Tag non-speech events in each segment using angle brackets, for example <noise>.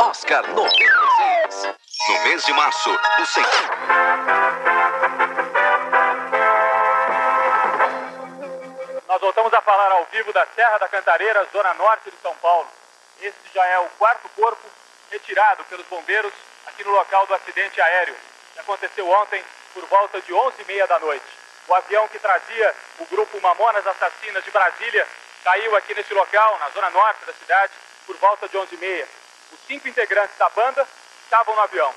Oscar 96. No mês de março, o sem... Nós voltamos a falar ao vivo da Serra da Cantareira, zona norte de São Paulo. Esse já é o quarto corpo retirado pelos bombeiros aqui no local do acidente aéreo, que aconteceu ontem por volta de 11h30 da noite. O avião que trazia o grupo Mamonas Assassinas de Brasília caiu aqui nesse local, na zona norte da cidade, por volta de 11h30. Os cinco integrantes da banda estavam no avião.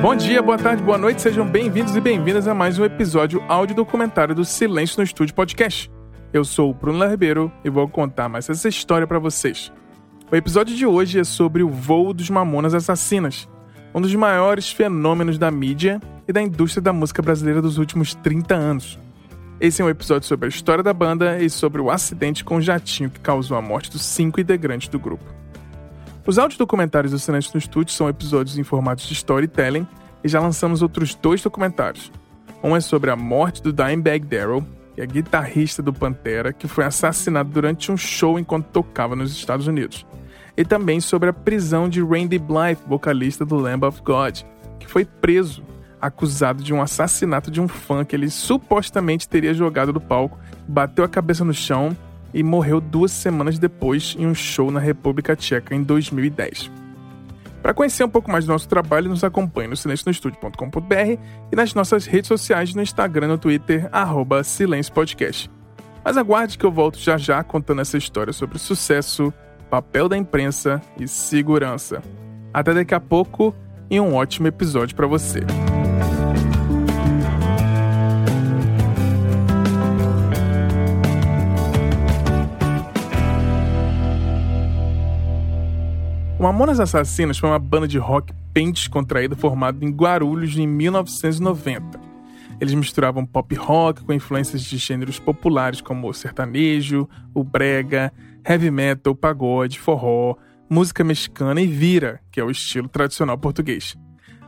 Bom dia, boa tarde, boa noite, sejam bem-vindos e bem-vindas a mais um episódio áudio documentário do Silêncio no Estúdio Podcast. Eu sou o Bruno Ribeiro e vou contar mais essa história para vocês. O episódio de hoje é sobre o voo dos Mamonas Assassinas, um dos maiores fenômenos da mídia e da indústria da música brasileira dos últimos 30 anos. Esse é um episódio sobre a história da banda e sobre o acidente com o jatinho que causou a morte dos cinco integrantes do grupo. Os áudios documentários do Silêncio no Estúdio são episódios em formato de storytelling e já lançamos outros dois documentários. Um é sobre a morte do Dimebag Darrell, que é guitarrista do Pantera, que foi assassinado durante um show enquanto tocava nos Estados Unidos. E também sobre a prisão de Randy Blythe, vocalista do Lamb of God, que foi preso, acusado de um assassinato de um fã que ele supostamente teria jogado do palco, bateu a cabeça no chão e morreu duas semanas depois em um show na República Tcheca em 2010. Para conhecer um pouco mais do nosso trabalho, nos acompanhe no silencionostudio.com.br e nas nossas redes sociais no Instagram e no Twitter, arroba. Mas aguarde que eu volto já já contando essa história sobre sucesso, papel da imprensa e segurança. Até daqui a pouco e um ótimo episódio para você. O Mamonas Assassinas foi uma banda de rock bem descontraída formada em Guarulhos em 1990. Eles misturavam pop rock com influências de gêneros populares como o sertanejo, o brega, heavy metal, pagode, forró, música mexicana e vira, que é o estilo tradicional português.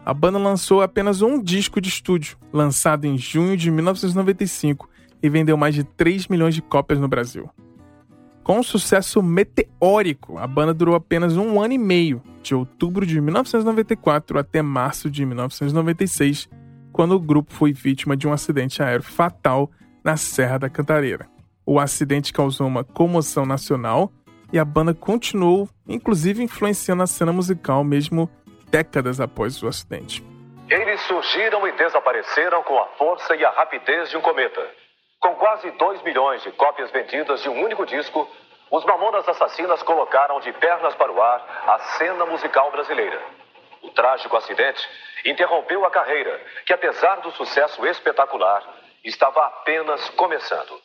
A banda lançou apenas um disco de estúdio, lançado em junho de 1995, e vendeu mais de 3 milhões de cópias no Brasil. Com um sucesso meteórico, a banda durou apenas um ano e meio, de outubro de 1994 até março de 1996, quando o grupo foi vítima de um acidente aéreo fatal na Serra da Cantareira. O acidente causou uma comoção nacional e a banda continuou, inclusive influenciando a cena musical mesmo décadas após o acidente. Eles surgiram e desapareceram com a força e a rapidez de um cometa. Com quase 2 milhões de cópias vendidas de um único disco, os Mamonas Assassinas colocaram de pernas para o ar a cena musical brasileira. O trágico acidente interrompeu a carreira, que apesar do sucesso espetacular, estava apenas começando.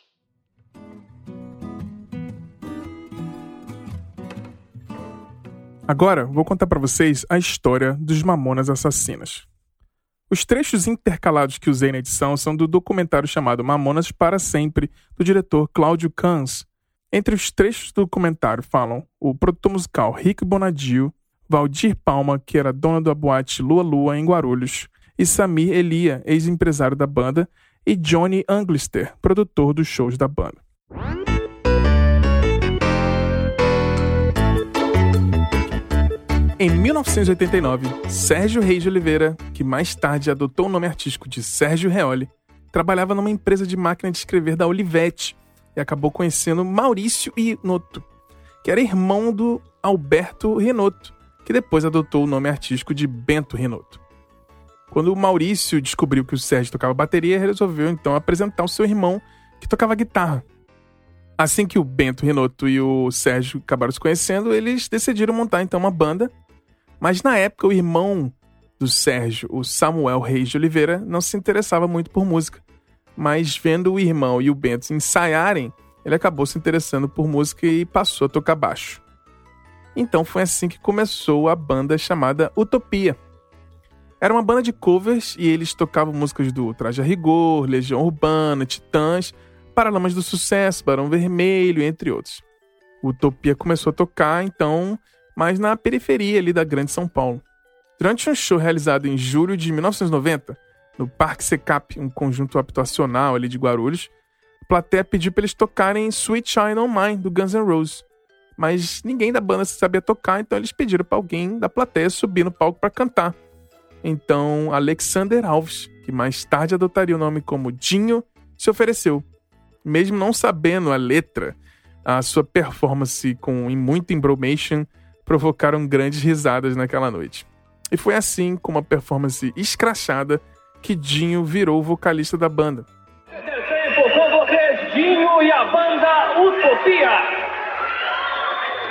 Agora vou contar para vocês a história dos Mamonas Assassinas. Os trechos intercalados que usei na edição são do documentário chamado Mamonas para Sempre, do diretor Cláudio Cans. Entre os trechos do documentário falam o produtor musical Rick Bonadio, Valdir Palma, que era dona da boate Lua Lua em Guarulhos, e Samir Elia, ex-empresário da banda, e Johnny Anglister, produtor dos shows da banda. Em 1989, Sérgio Reis de Oliveira, que mais tarde adotou o nome artístico de Sérgio Reoli, trabalhava numa empresa de máquina de escrever da Olivetti e acabou conhecendo Maurício Rinotto, que era irmão do Alberto Rinotto, que depois adotou o nome artístico de Bento Rinotto. Quando o Maurício descobriu que o Sérgio tocava bateria, resolveu então apresentar o seu irmão que tocava guitarra. Assim que o Bento Rinotto e o Sérgio acabaram se conhecendo, eles decidiram montar então uma banda mas na época, o irmão do Sérgio, o Samuel Reis de Oliveira, não se interessava muito por música. Mas vendo o irmão e o Bento ensaiarem, ele acabou se interessando por música e passou a tocar baixo. Então foi assim que começou a banda chamada Utopia. Era uma banda de covers e eles tocavam músicas do Traje a Rigor, Legião Urbana, Titãs, Paralamas do Sucesso, Barão Vermelho, entre outros. Utopia começou a tocar, então, mas na periferia ali da Grande São Paulo. Durante um show realizado em julho de 1990, no Parque Secap, um conjunto habitacional ali de Guarulhos, plateia pediu para eles tocarem Sweet Shine On Mine, do Guns N' Roses. Mas ninguém da banda sabia tocar, então eles pediram para alguém da plateia subir no palco para cantar. Então, Alexander Alves, que mais tarde adotaria o nome como Dinho, se ofereceu. Mesmo não sabendo a letra, a sua performance com muito embromation provocaram grandes risadas naquela noite. E foi assim, com uma performance escrachada, que Dinho virou o vocalista da banda. Com vocês, Dinho e a banda Utopia.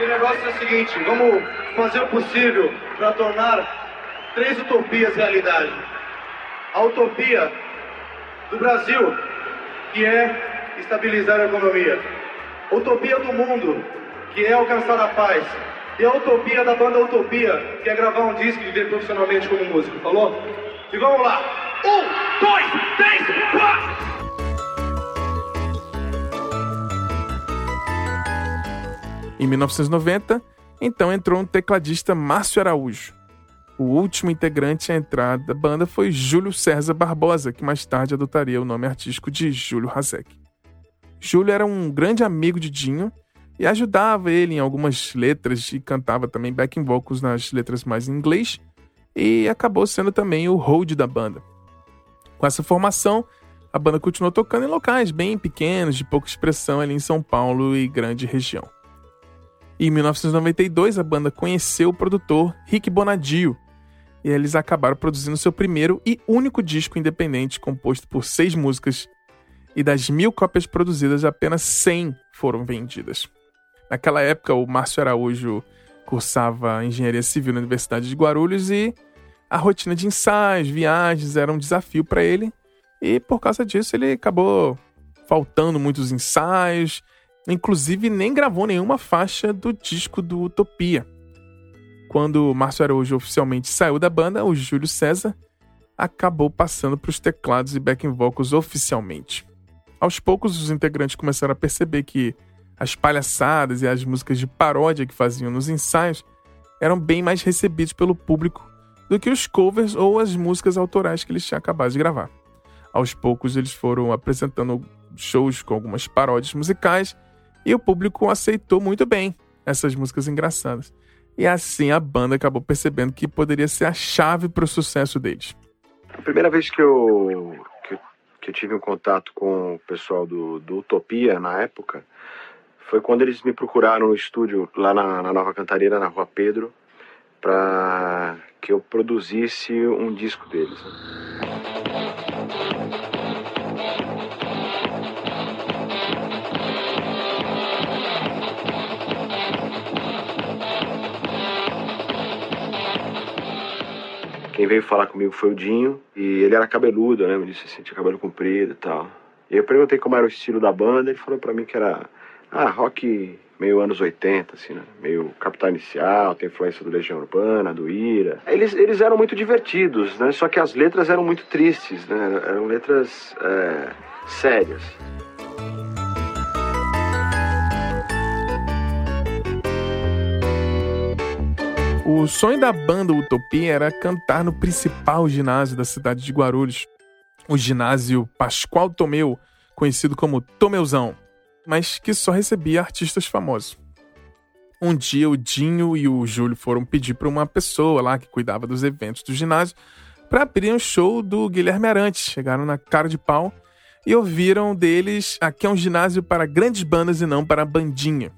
O negócio é o seguinte, vamos fazer o possível para tornar três utopias realidade. A utopia do Brasil, que é estabilizar a economia. A utopia do mundo, que é alcançar a paz. E a utopia da banda Utopia, que é gravar um disco e viver profissionalmente como músico, falou? E vamos lá! Um, dois, três, quatro! Em 1990, então entrou um tecladista Márcio Araújo. O último integrante a entrar da banda foi Júlio César Barbosa, que mais tarde adotaria o nome artístico de Júlio Hazek. Júlio era um grande amigo de Dinho e ajudava ele em algumas letras e cantava também backing vocals nas letras mais em inglês e acabou sendo também o hold da banda. Com essa formação, a banda continuou tocando em locais bem pequenos, de pouca expressão ali em São Paulo e grande região. Em 1992, a banda conheceu o produtor Rick Bonadio e eles acabaram produzindo seu primeiro e único disco independente, composto por seis músicas, e das mil cópias produzidas, apenas 100 foram vendidas. Naquela época, o Márcio Araújo cursava engenharia civil na Universidade de Guarulhos e a rotina de ensaios, viagens era um desafio para ele, e por causa disso ele acabou faltando muitos ensaios Inclusive, nem gravou nenhuma faixa do disco do Utopia. Quando Márcio Araújo oficialmente saiu da banda, o Júlio César acabou passando para os teclados e backing vocals oficialmente. Aos poucos, os integrantes começaram a perceber que as palhaçadas e as músicas de paródia que faziam nos ensaios eram bem mais recebidos pelo público do que os covers ou as músicas autorais que eles tinham acabado de gravar. Aos poucos, eles foram apresentando shows com algumas paródias musicais e o público aceitou muito bem essas músicas engraçadas. E assim a banda acabou percebendo que poderia ser a chave para o sucesso deles. A primeira vez que eu, que, que eu tive um contato com o pessoal do, do Utopia na época foi quando eles me procuraram no estúdio lá na, na Nova Cantareira, na Rua Pedro, para que eu produzisse um disco deles. Quem veio falar comigo foi o Dinho, e ele era cabeludo, né? Me disse assim, tinha cabelo comprido e tal. E eu perguntei como era o estilo da banda, ele falou para mim que era ah, rock meio anos 80, assim, né? Meio Capital Inicial, tem influência do Legião Urbana, do Ira. Eles, eles eram muito divertidos, né? Só que as letras eram muito tristes, né? Eram letras é, sérias. O sonho da banda Utopia era cantar no principal ginásio da cidade de Guarulhos, o ginásio Pascoal Tomeu, conhecido como Tomeuzão, mas que só recebia artistas famosos. Um dia o Dinho e o Júlio foram pedir para uma pessoa lá que cuidava dos eventos do ginásio para abrir um show do Guilherme Arantes. Chegaram na cara de pau e ouviram deles: aqui é um ginásio para grandes bandas e não para bandinha.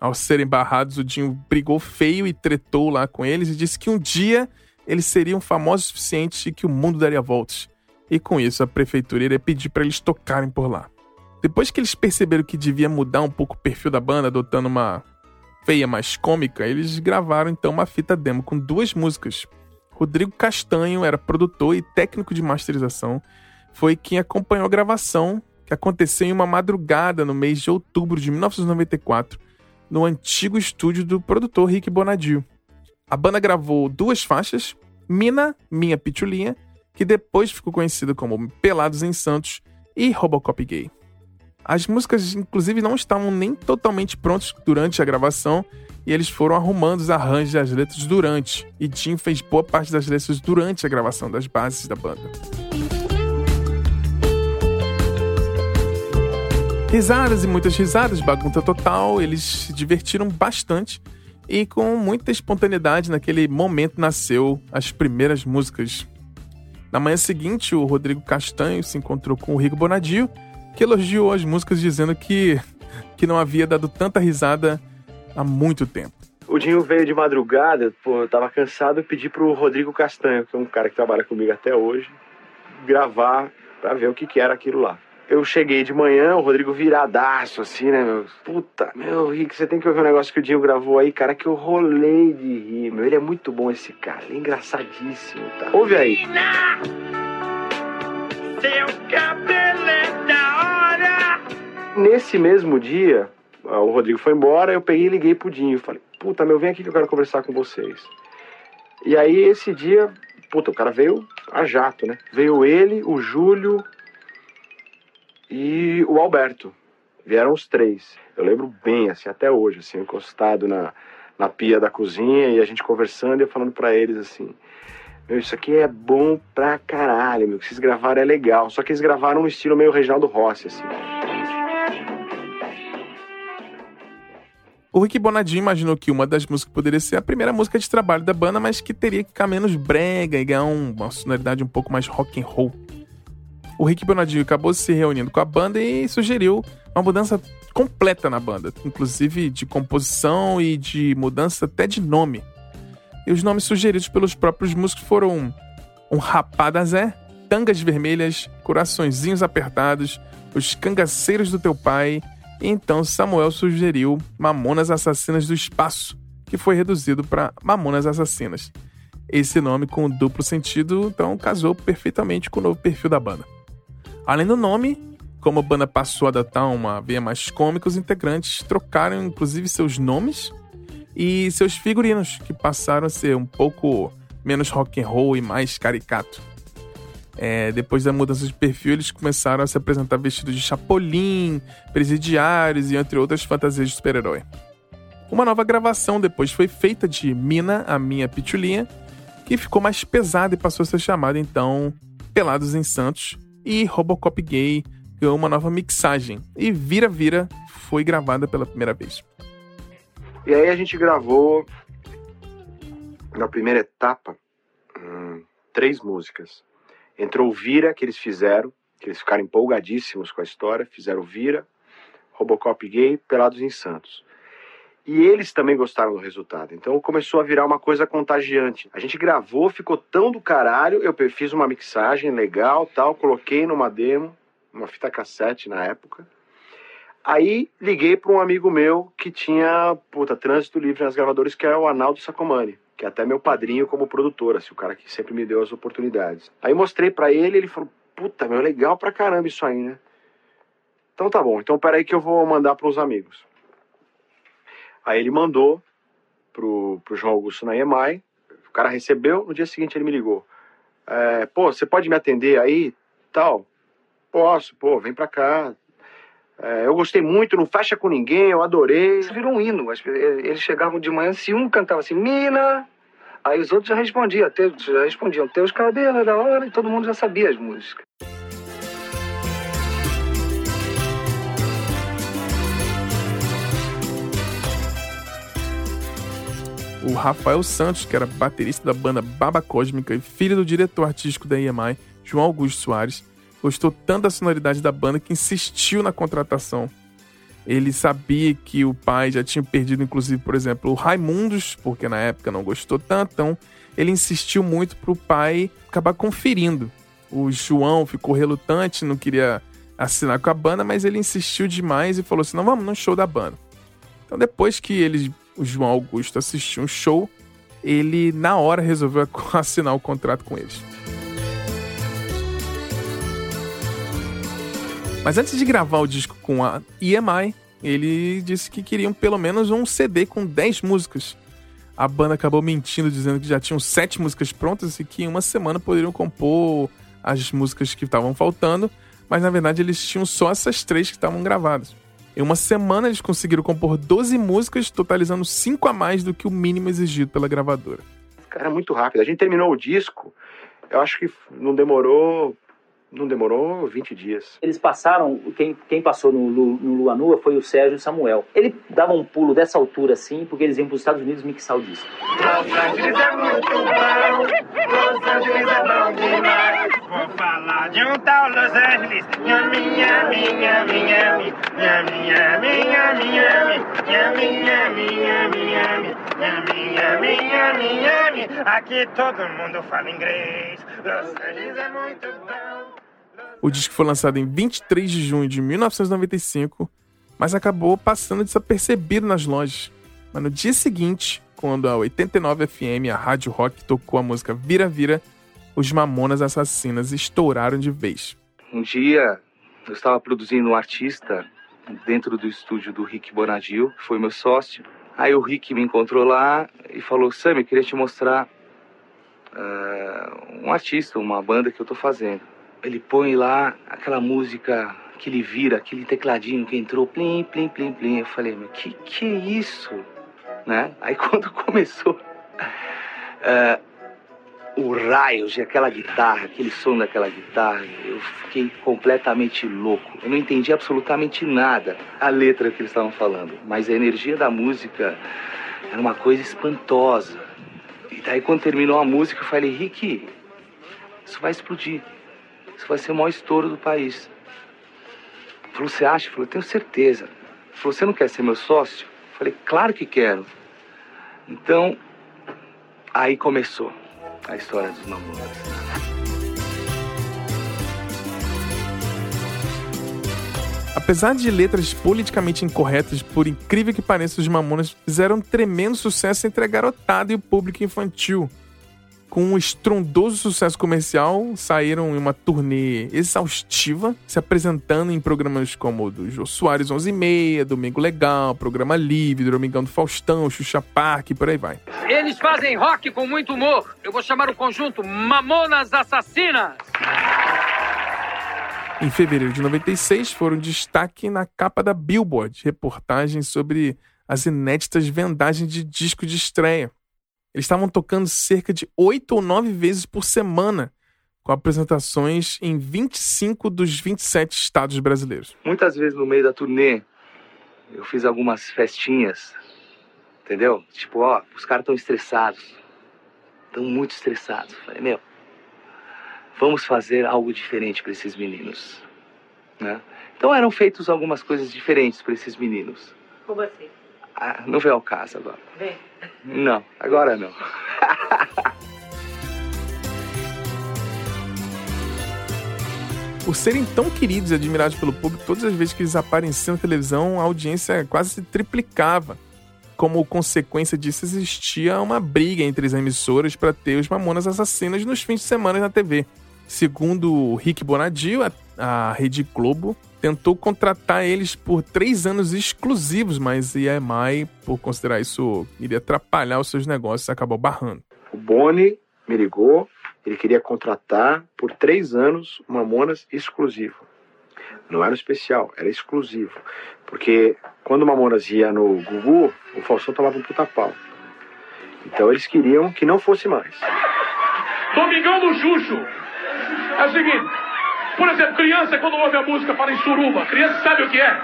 Ao serem barrados, o Dinho brigou feio e tretou lá com eles e disse que um dia eles seriam famosos o suficiente e que o mundo daria voltas. E com isso, a prefeitura iria pedir para eles tocarem por lá. Depois que eles perceberam que devia mudar um pouco o perfil da banda, adotando uma feia mais cômica, eles gravaram então uma fita demo com duas músicas. Rodrigo Castanho era produtor e técnico de masterização, foi quem acompanhou a gravação, que aconteceu em uma madrugada no mês de outubro de 1994 no antigo estúdio do produtor Rick Bonadio. A banda gravou duas faixas, Mina, Minha Pitulinha, que depois ficou conhecida como Pelados em Santos e Robocop Gay. As músicas, inclusive, não estavam nem totalmente prontas durante a gravação e eles foram arrumando os arranjos e as letras durante. E Tim fez boa parte das letras durante a gravação das bases da banda. Risadas e muitas risadas, bagunça total, eles se divertiram bastante e com muita espontaneidade naquele momento nasceu as primeiras músicas. Na manhã seguinte, o Rodrigo Castanho se encontrou com o Rico Bonadio, que elogiou as músicas dizendo que, que não havia dado tanta risada há muito tempo. O Dinho veio de madrugada, pô, eu tava cansado, e pedi pro Rodrigo Castanho, que é um cara que trabalha comigo até hoje, gravar pra ver o que, que era aquilo lá. Eu cheguei de manhã, o Rodrigo viradaço, assim, né, meu? Puta, meu, Rick, você tem que ouvir um negócio que o Dinho gravou aí, cara, que eu rolei de rir, meu. Ele é muito bom, esse cara, ele é engraçadíssimo, tá? Ouve aí. Seu cabelo é! Nesse mesmo dia, ah, o Rodrigo foi embora, eu peguei e liguei pro Dinho. Falei, puta, meu, vem aqui que eu quero conversar com vocês. E aí, esse dia, puta, o cara veio a jato, né? Veio ele, o Júlio e o Alberto. Vieram os três. Eu lembro bem, assim, até hoje, assim, encostado na, na pia da cozinha e a gente conversando e eu falando para eles assim: Meu, isso aqui é bom pra caralho, meu. O que vocês gravaram é legal. Só que eles gravaram no estilo meio Reginaldo Rossi, assim. O Rick Bonadinho imaginou que uma das músicas poderia ser a primeira música de trabalho da banda, mas que teria que ficar menos brega e ganhar uma sonoridade um pouco mais rock and roll. O Rick Bonadinho acabou se reunindo com a banda e sugeriu uma mudança completa na banda, inclusive de composição e de mudança até de nome. E os nomes sugeridos pelos próprios músicos foram um Rapada Zé, Tangas Vermelhas, Coraçõezinhos Apertados, Os Cangaceiros do Teu Pai, então Samuel sugeriu Mamonas Assassinas do Espaço, que foi reduzido para Mamonas Assassinas. Esse nome com duplo sentido, então, casou perfeitamente com o novo perfil da banda. Além do nome, como a banda passou a adotar uma veia mais cômica, os integrantes trocaram inclusive seus nomes e seus figurinos, que passaram a ser um pouco menos rock and roll e mais caricato. É, depois da mudança de perfil, eles começaram a se apresentar vestidos de chapolim, presidiários e entre outras fantasias de super-herói. Uma nova gravação depois foi feita de Mina, a minha pitulinha, que ficou mais pesada e passou a ser chamada então Pelados em Santos, e Robocop Gay ganhou uma nova mixagem, e Vira Vira foi gravada pela primeira vez. E aí a gente gravou, na primeira etapa, hum, três músicas. Entrou o Vira, que eles fizeram, que eles ficaram empolgadíssimos com a história, fizeram Vira, Robocop Gay, Pelados em Santos. E eles também gostaram do resultado. Então começou a virar uma coisa contagiante. A gente gravou, ficou tão do caralho. Eu fiz uma mixagem legal, tal, coloquei numa demo, uma fita cassete na época. Aí liguei para um amigo meu que tinha, puta, trânsito livre nas gravadoras, que é o Arnaldo Sacomani, que é até meu padrinho como produtor, assim, o cara que sempre me deu as oportunidades. Aí mostrei para ele, ele falou: "Puta, meu, legal pra caramba isso aí, né?" Então tá bom. Então peraí que eu vou mandar para os amigos. Aí ele mandou pro, pro João Augusto na EMAI, o cara recebeu, no dia seguinte ele me ligou. É, pô, você pode me atender aí? Tal. Posso, pô, vem pra cá. É, eu gostei muito, não fecha com ninguém, eu adorei. Isso virou um hino. Eles chegavam de manhã, se um cantava assim, Mina, aí os outros já respondiam, "Teu- já respondiam, teus cabelos é da hora, e todo mundo já sabia as músicas. O Rafael Santos, que era baterista da banda Baba Cósmica e filho do diretor artístico da EMI, João Augusto Soares, gostou tanto da sonoridade da banda que insistiu na contratação. Ele sabia que o pai já tinha perdido, inclusive, por exemplo, o Raimundos, porque na época não gostou tanto, então ele insistiu muito para o pai acabar conferindo. O João ficou relutante, não queria assinar com a banda, mas ele insistiu demais e falou assim: não, vamos no show da banda. Então, depois que ele, o João Augusto assistiu um show, ele na hora resolveu <laughs> assinar o contrato com eles. Mas antes de gravar o disco com a EMI, ele disse que queriam pelo menos um CD com 10 músicas. A banda acabou mentindo, dizendo que já tinham 7 músicas prontas e que em uma semana poderiam compor as músicas que estavam faltando, mas na verdade eles tinham só essas três que estavam gravadas. Em uma semana eles conseguiram compor 12 músicas, totalizando 5 a mais do que o mínimo exigido pela gravadora. Cara, muito rápido. A gente terminou o disco, eu acho que não demorou Não demorou 20 dias. Eles passaram, quem, quem passou no, no Lua Nua foi o Sérgio Samuel. Ele dava um pulo dessa altura assim, porque eles iam para os Estados Unidos mixar o disco. Vou falar de um tal Los Angeles. Nhami, nhami, nhami, nhami. Nhami, nhami, nhami, nhami. Nhami, nhami, nhami, nhami. Nhami, nhami, nhami, nhami. Aqui todo mundo fala inglês. Los Angeles é muito bom. O disco foi lançado em 23 de junho de 1995, mas acabou passando desapercebido nas lojas. Mas no dia seguinte, quando a 89 FM, a Rádio Rock, tocou a música Vira Vira, os Mamonas Assassinas estouraram de vez. Um dia eu estava produzindo um artista dentro do estúdio do Rick Bonadil, que foi meu sócio. Aí o Rick me encontrou lá e falou: Sam, eu queria te mostrar ah, um artista, uma banda que eu tô fazendo. Ele põe lá aquela música que ele vira, aquele tecladinho que entrou, plim, plim, plim, plim. Eu falei: Meu, que que é isso? Né? Aí <laughs> quando começou. ah, o raio de aquela guitarra, aquele som daquela guitarra, eu fiquei completamente louco. Eu não entendi absolutamente nada a letra que eles estavam falando, mas a energia da música era uma coisa espantosa. E daí quando terminou a música, eu falei, Rick, isso vai explodir. Isso vai ser o maior estouro do país. Ele falou, você acha? Eu falei, tenho certeza. Ele falou, você não quer ser meu sócio? Falei, claro que quero. Então, aí começou a história dos Mamonas. Apesar de letras politicamente incorretas, por incrível que pareça, os Mamonas fizeram um tremendo sucesso entre a garotada e o público infantil. Com um estrondoso sucesso comercial, saíram em uma turnê exaustiva, se apresentando em programas como o do Jô Soares 11 e meia, Domingo Legal, Programa Livre, Domingão do Faustão, Xuxa Park e por aí vai. Eles fazem rock com muito humor. Eu vou chamar o conjunto Mamonas Assassinas. Em fevereiro de 96, foram destaque na capa da Billboard, reportagens sobre as inéditas vendagens de disco de estreia. Eles estavam tocando cerca de oito ou nove vezes por semana, com apresentações em 25 dos 27 estados brasileiros. Muitas vezes no meio da turnê, eu fiz algumas festinhas, entendeu? Tipo, ó, os caras estão estressados. Estão muito estressados. Falei, meu, vamos fazer algo diferente para esses meninos. Né? Então eram feitas algumas coisas diferentes para esses meninos. Como assim? Ah, não veio ao caso agora. Vem. Não, agora não. Por serem tão queridos e admirados pelo público, todas as vezes que eles apareciam na televisão, a audiência quase se triplicava. Como consequência disso, existia uma briga entre as emissoras para ter os Mamonas Assassinas nos fins de semana na TV. Segundo o Rick Bonadio, a, a Rede Globo tentou contratar eles por três anos exclusivos, mas a EMI, por considerar isso iria atrapalhar os seus negócios, acabou barrando. O Boni me ligou, ele queria contratar por três anos o Mamonas exclusivo. Não era um especial, era exclusivo. Porque quando o Mamonas ia no Gugu, o Faustão tomava um puta pau. Então eles queriam que não fosse mais. Domingão do Xuxo. É o seguinte, por exemplo, criança quando ouve a música fala em suruba, criança sabe o que é?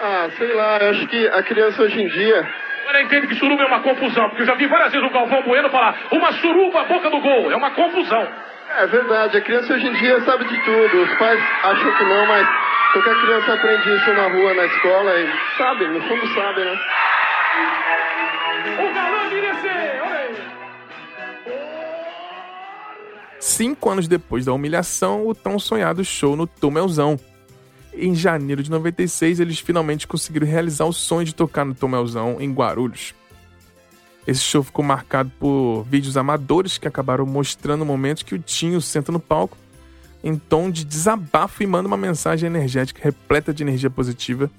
Ah, sei lá, eu acho que a criança hoje em dia. Ela entende que suruba é uma confusão, porque eu já vi várias vezes o Galvão Bueno falar uma suruba à boca do gol, é uma confusão. É verdade, a criança hoje em dia sabe de tudo. Os pais acham que não, mas qualquer criança aprende isso na rua, na escola e sabe, no fundo sabe, né? O Cinco anos depois da humilhação, o tão sonhado show no Tomelzão. Em janeiro de 96, eles finalmente conseguiram realizar o sonho de tocar no Tomelzão, em Guarulhos. Esse show ficou marcado por vídeos amadores que acabaram mostrando momentos que o Tinho senta no palco em tom de desabafo e manda uma mensagem energética repleta de energia positiva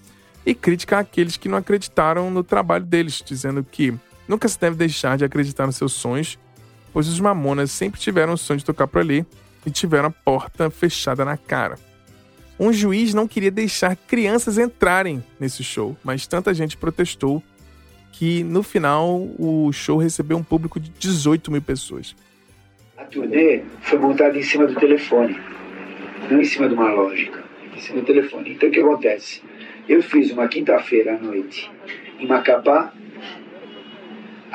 e crítica àqueles que não acreditaram no trabalho deles, dizendo que nunca se deve deixar de acreditar nos seus sonhos, pois os Mamonas sempre tiveram o sonho de tocar por ali e tiveram a porta fechada na cara. Um juiz não queria deixar crianças entrarem nesse show, mas tanta gente protestou que no final o show recebeu um público de 18 mil pessoas. A turnê foi montada em cima do telefone. não em cima de uma lógica, em cima do telefone. Então o que acontece? Eu fiz uma quinta-feira à noite em Macapá,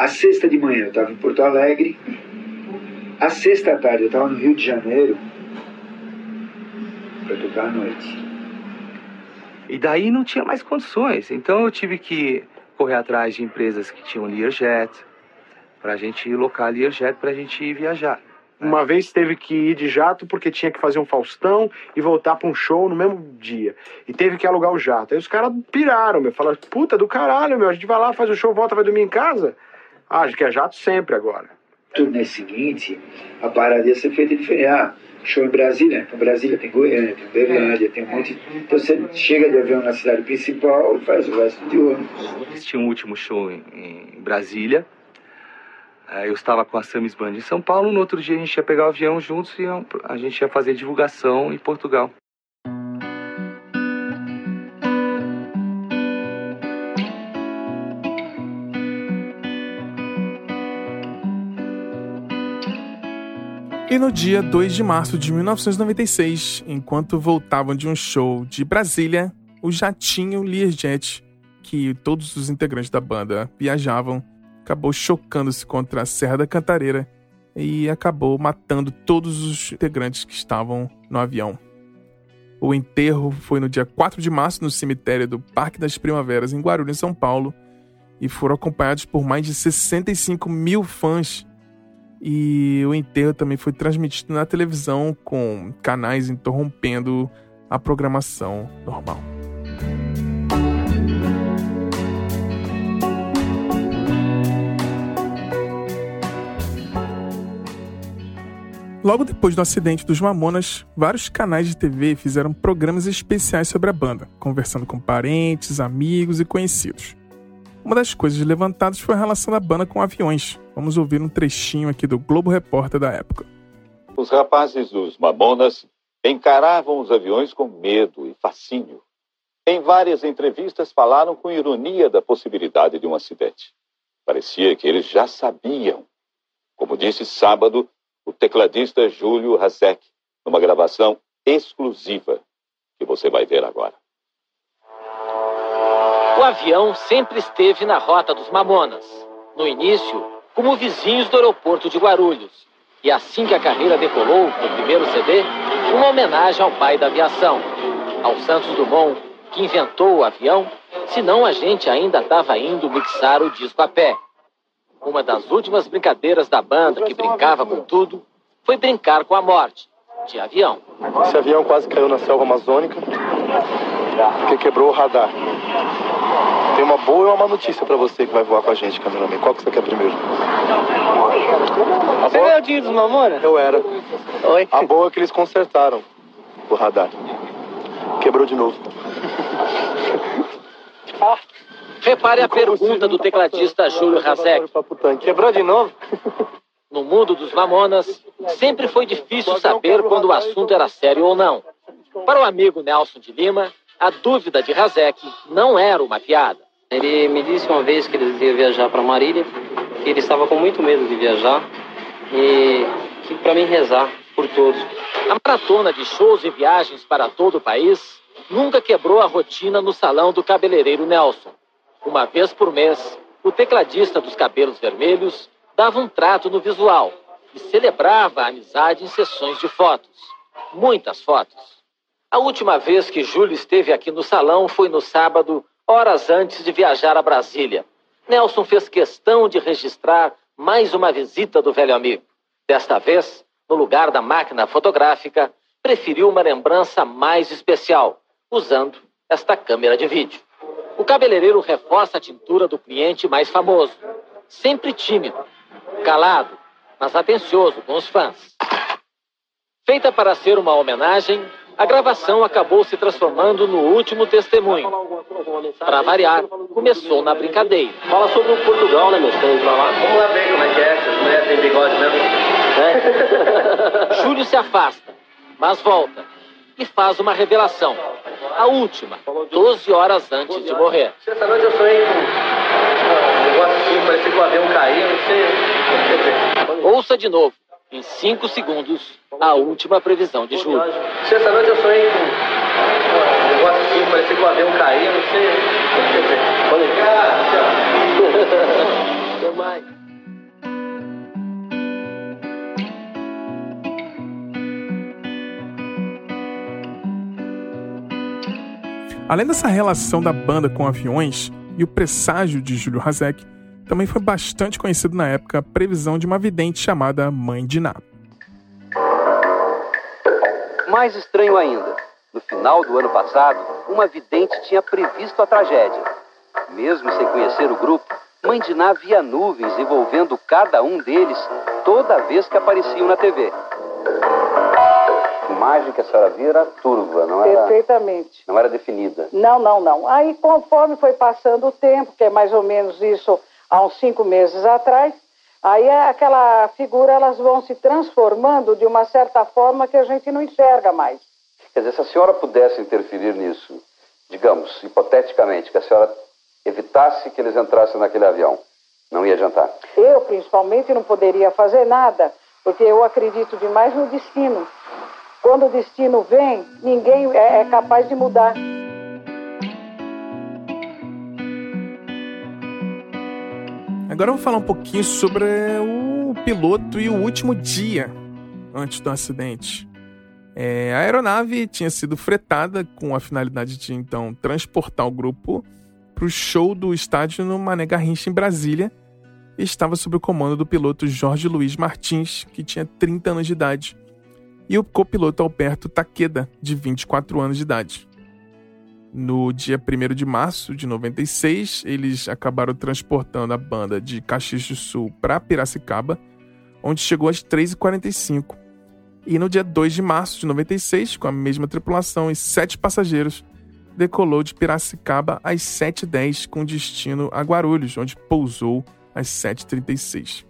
a sexta de manhã eu estava em Porto Alegre, a sexta tarde eu estava no Rio de Janeiro para tocar à noite. E daí não tinha mais condições. Então eu tive que correr atrás de empresas que tinham Learjet, para a gente locar Learjet para a gente ir viajar. Uma vez teve que ir de jato porque tinha que fazer um Faustão e voltar para um show no mesmo dia. E teve que alugar o jato. Aí os caras piraram, meu. Falaram, puta do caralho, meu. A gente vai lá, faz o show, volta, vai dormir em casa. Ah, a gente quer jato sempre agora. Turnê seguinte, a parada ia ser feita diferente. Ah, show em Brasília. Então Brasília tem Goiânia, tem Uberlândia, tem um monte. Então você chega de avião na cidade principal e faz o resto de ônibus. Eles tinham um último show em, em Brasília. Eu estava com a Samis Band em São Paulo. No outro dia a gente ia pegar o avião juntos e a gente ia fazer divulgação em Portugal. E no dia 2 de março de 1996, enquanto voltavam de um show de Brasília, o jatinho Learjet, que todos os integrantes da banda viajavam, acabou chocando-se contra a Serra da Cantareira e acabou matando todos os integrantes que estavam no avião. O enterro foi no dia 4 de março no cemitério do Parque das Primaveras, em Guarulhos, São Paulo, e foram acompanhados por mais de 65 mil fãs e o enterro também foi transmitido na televisão com canais interrompendo a programação normal. Logo depois do acidente dos Mamonas, vários canais de TV fizeram programas especiais sobre a banda, conversando com parentes, amigos e conhecidos. Uma das coisas levantadas foi a relação da banda com aviões. Vamos ouvir um trechinho aqui do Globo Repórter da época. Os rapazes dos Mamonas encaravam os aviões com medo e fascínio. Em várias entrevistas falaram com ironia da possibilidade de um acidente. Parecia que eles já sabiam. Como disse sábado o tecladista Júlio Hasek, numa gravação exclusiva que você vai ver agora. O avião sempre esteve na rota dos Mamonas. No início, como vizinhos do aeroporto de Guarulhos. E assim que a carreira decolou no primeiro CD, uma homenagem ao pai da aviação, ao Santos Dumont, que inventou o avião, senão a gente ainda estava indo mixar o disco a pé. Uma das últimas brincadeiras da banda que brincava com tudo foi brincar com a morte, de avião. Esse avião quase caiu na selva amazônica, porque quebrou o radar. Tem uma boa e uma má notícia pra você que vai voar com a gente, cameraman. Qual que você quer primeiro? Você é o Dinho dos Mamonas? Eu era. Oi? A boa é que eles consertaram o radar. Quebrou de novo. <laughs> Repare a pergunta do tecladista Júlio Hasek. Quebrou de novo? No mundo dos Mamonas, sempre foi difícil saber quando o assunto era sério ou não. Para o amigo Nelson de Lima, a dúvida de Hasek não era uma piada. Ele me disse uma vez que ele ia viajar para Marília, que ele estava com muito medo de viajar e que para mim rezar por todos. A maratona de shows e viagens para todo o país nunca quebrou a rotina no salão do cabeleireiro Nelson. Uma vez por mês, o tecladista dos cabelos vermelhos dava um trato no visual e celebrava a amizade em sessões de fotos. Muitas fotos. A última vez que Júlio esteve aqui no salão foi no sábado, horas antes de viajar a Brasília. Nelson fez questão de registrar mais uma visita do velho amigo. Desta vez, no lugar da máquina fotográfica, preferiu uma lembrança mais especial, usando esta câmera de vídeo. O cabeleireiro reforça a tintura do cliente mais famoso. Sempre tímido, calado, mas atencioso com os fãs. Feita para ser uma homenagem, a gravação acabou se transformando no último testemunho. Para variar, começou na brincadeira. Fala sobre o Portugal, né, meu? Vamos lá ver como é que é, se as mulheres têm bigode mesmo. É? <laughs> Júlio se afasta, mas volta e faz uma revelação. A última, 12 horas antes de morrer. Essa noite eu sonhei com um negócio assim, parecia que o avião caiu, não sei. Ouça de novo, em 5 segundos, a última previsão de julho. Sexta-noite eu sonhei com um negócio assim, parecia que o avião caía, não sei. Falei, Até mais. Além dessa relação da banda com aviões e o presságio de Júlio Hazek, também foi bastante conhecido na época a previsão de uma vidente chamada Mãe de Ná. Mais estranho ainda, no final do ano passado, uma vidente tinha previsto a tragédia. Mesmo sem conhecer o grupo, Mãe de Ná via nuvens envolvendo cada um deles toda vez que apareciam na TV imagem que a senhora via era turva, não era? Perfeitamente. Não era definida. Não, não, não. Aí, conforme foi passando o tempo, que é mais ou menos isso há uns cinco meses atrás, aí é aquela figura elas vão se transformando de uma certa forma que a gente não enxerga mais. Quer dizer, se a senhora pudesse interferir nisso, digamos, hipoteticamente, que a senhora evitasse que eles entrassem naquele avião, não ia adiantar? Eu, principalmente, não poderia fazer nada, porque eu acredito demais no destino. Quando o destino vem, ninguém é, é capaz de mudar. Agora vamos falar um pouquinho sobre o piloto e o último dia antes do acidente. É, a aeronave tinha sido fretada com a finalidade de então transportar o grupo para o show do estádio no Mané Garrincha em Brasília e estava sob o comando do piloto Jorge Luiz Martins, que tinha 30 anos de idade e o copiloto Alberto Takeda, de 24 anos de idade. No dia 1 de março de 96, eles acabaram transportando a banda de Caxias do Sul para Piracicaba, onde chegou às 3h45. E no dia 2 de março de 96, com a mesma tripulação e sete passageiros, decolou de Piracicaba às 7h10 com destino a Guarulhos, onde pousou às 7h36.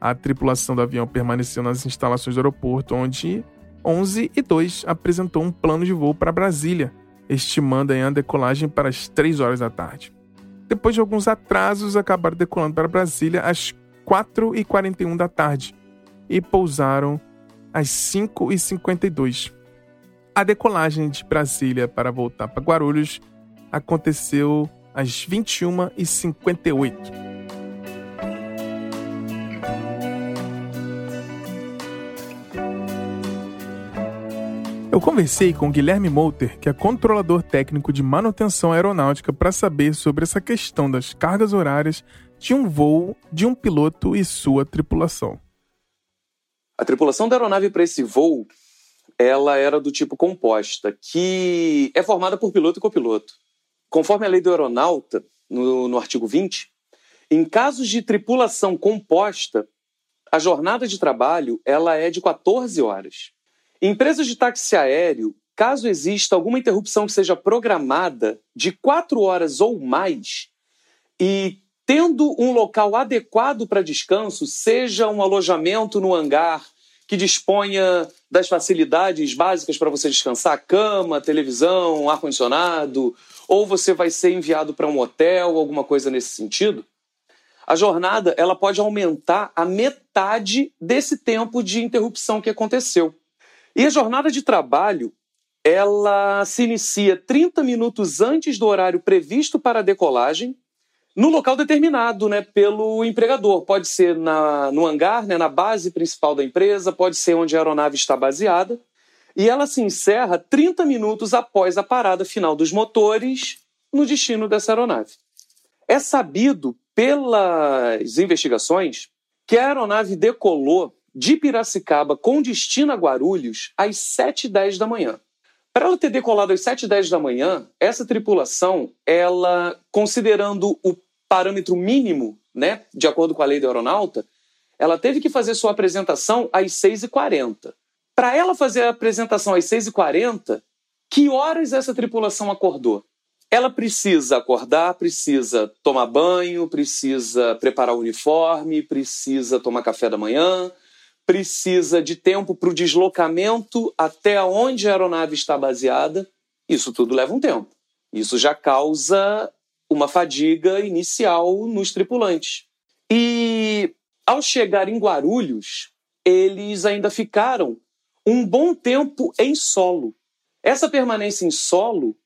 A tripulação do avião permaneceu nas instalações do aeroporto, onde 11 e 2 apresentou um plano de voo para Brasília, estimando a decolagem para as 3 horas da tarde. Depois de alguns atrasos, acabaram decolando para Brasília às 4h41 da tarde e pousaram às 5h52. A decolagem de Brasília para voltar para Guarulhos aconteceu às 21h58. Conversei com Guilherme Molter, que é controlador técnico de manutenção aeronáutica, para saber sobre essa questão das cargas horárias de um voo de um piloto e sua tripulação. A tripulação da aeronave para esse voo, ela era do tipo composta, que é formada por piloto e copiloto. Conforme a lei do aeronauta, no, no artigo 20, em casos de tripulação composta, a jornada de trabalho ela é de 14 horas. Empresas de táxi aéreo, caso exista alguma interrupção que seja programada de quatro horas ou mais, e tendo um local adequado para descanso, seja um alojamento no hangar que disponha das facilidades básicas para você descansar, cama, televisão, ar-condicionado, ou você vai ser enviado para um hotel, alguma coisa nesse sentido, a jornada ela pode aumentar a metade desse tempo de interrupção que aconteceu. E a jornada de trabalho, ela se inicia 30 minutos antes do horário previsto para a decolagem, no local determinado né, pelo empregador. Pode ser na, no hangar, né, na base principal da empresa, pode ser onde a aeronave está baseada. E ela se encerra 30 minutos após a parada final dos motores no destino dessa aeronave. É sabido pelas investigações que a aeronave decolou de Piracicaba com destino a Guarulhos às 7h10 da manhã. Para ela ter decolado às 7h10 da manhã, essa tripulação, ela, considerando o parâmetro mínimo, né, de acordo com a lei da aeronauta, ela teve que fazer sua apresentação às 6h40. Para ela fazer a apresentação às 6h40, que horas essa tripulação acordou? Ela precisa acordar, precisa tomar banho, precisa preparar o uniforme, precisa tomar café da manhã, precisa de tempo para o deslocamento até onde a aeronave está baseada. Isso tudo leva um tempo. Isso já causa uma fadiga inicial nos tripulantes. E ao chegar em Guarulhos, eles ainda ficaram um bom tempo em solo. Essa permanência em solo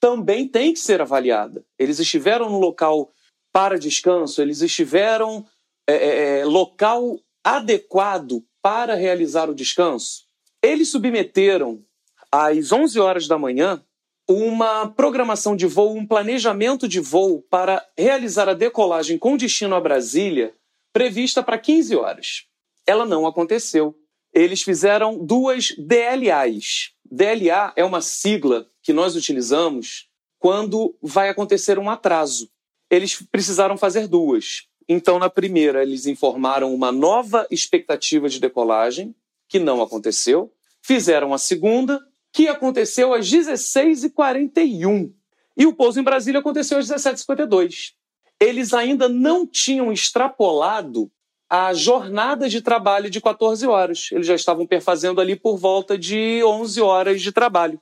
também tem que ser avaliada. Eles estiveram no local para descanso, eles estiveram é, é, é local adequado para realizar o descanso. Eles submeteram às 11 horas da manhã uma programação de voo, um planejamento de voo para realizar a decolagem com destino a Brasília, prevista para 15 horas. Ela não aconteceu. Eles fizeram duas DLAs. DLA é uma sigla que nós utilizamos quando vai acontecer um atraso. Eles precisaram fazer duas. Então, na primeira, eles informaram uma nova expectativa de decolagem, que não aconteceu. Fizeram a segunda, que aconteceu às 16h41. E o pouso em Brasília aconteceu às 17h52. Eles ainda não tinham extrapolado a jornada de trabalho de 14 horas. Eles já estavam perfazendo ali por volta de 11 horas de trabalho.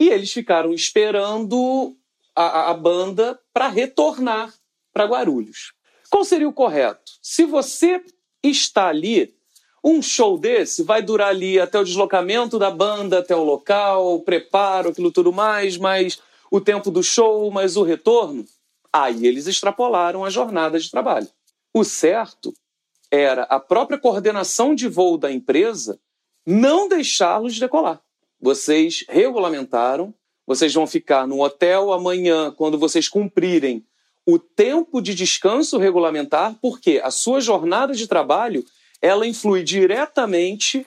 E eles ficaram esperando a, a banda para retornar para Guarulhos. Qual seria o correto? Se você está ali, um show desse vai durar ali até o deslocamento da banda, até o local, o preparo, aquilo tudo mais, mais o tempo do show, mais o retorno. Aí eles extrapolaram a jornada de trabalho. O certo era a própria coordenação de voo da empresa não deixá-los decolar. Vocês regulamentaram, vocês vão ficar no hotel amanhã quando vocês cumprirem o tempo de descanso regulamentar, porque a sua jornada de trabalho ela influi diretamente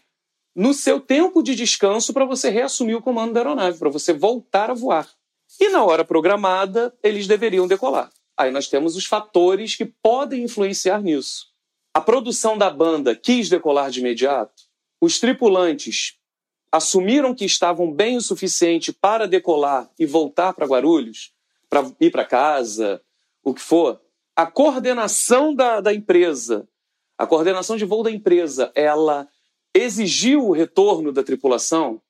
no seu tempo de descanso para você reassumir o comando da aeronave, para você voltar a voar. E na hora programada, eles deveriam decolar. Aí nós temos os fatores que podem influenciar nisso. A produção da banda quis decolar de imediato. Os tripulantes assumiram que estavam bem o suficiente para decolar e voltar para Guarulhos, para ir para casa, o que for, a coordenação da, da empresa, a coordenação de voo da empresa, ela exigiu o retorno da tripulação?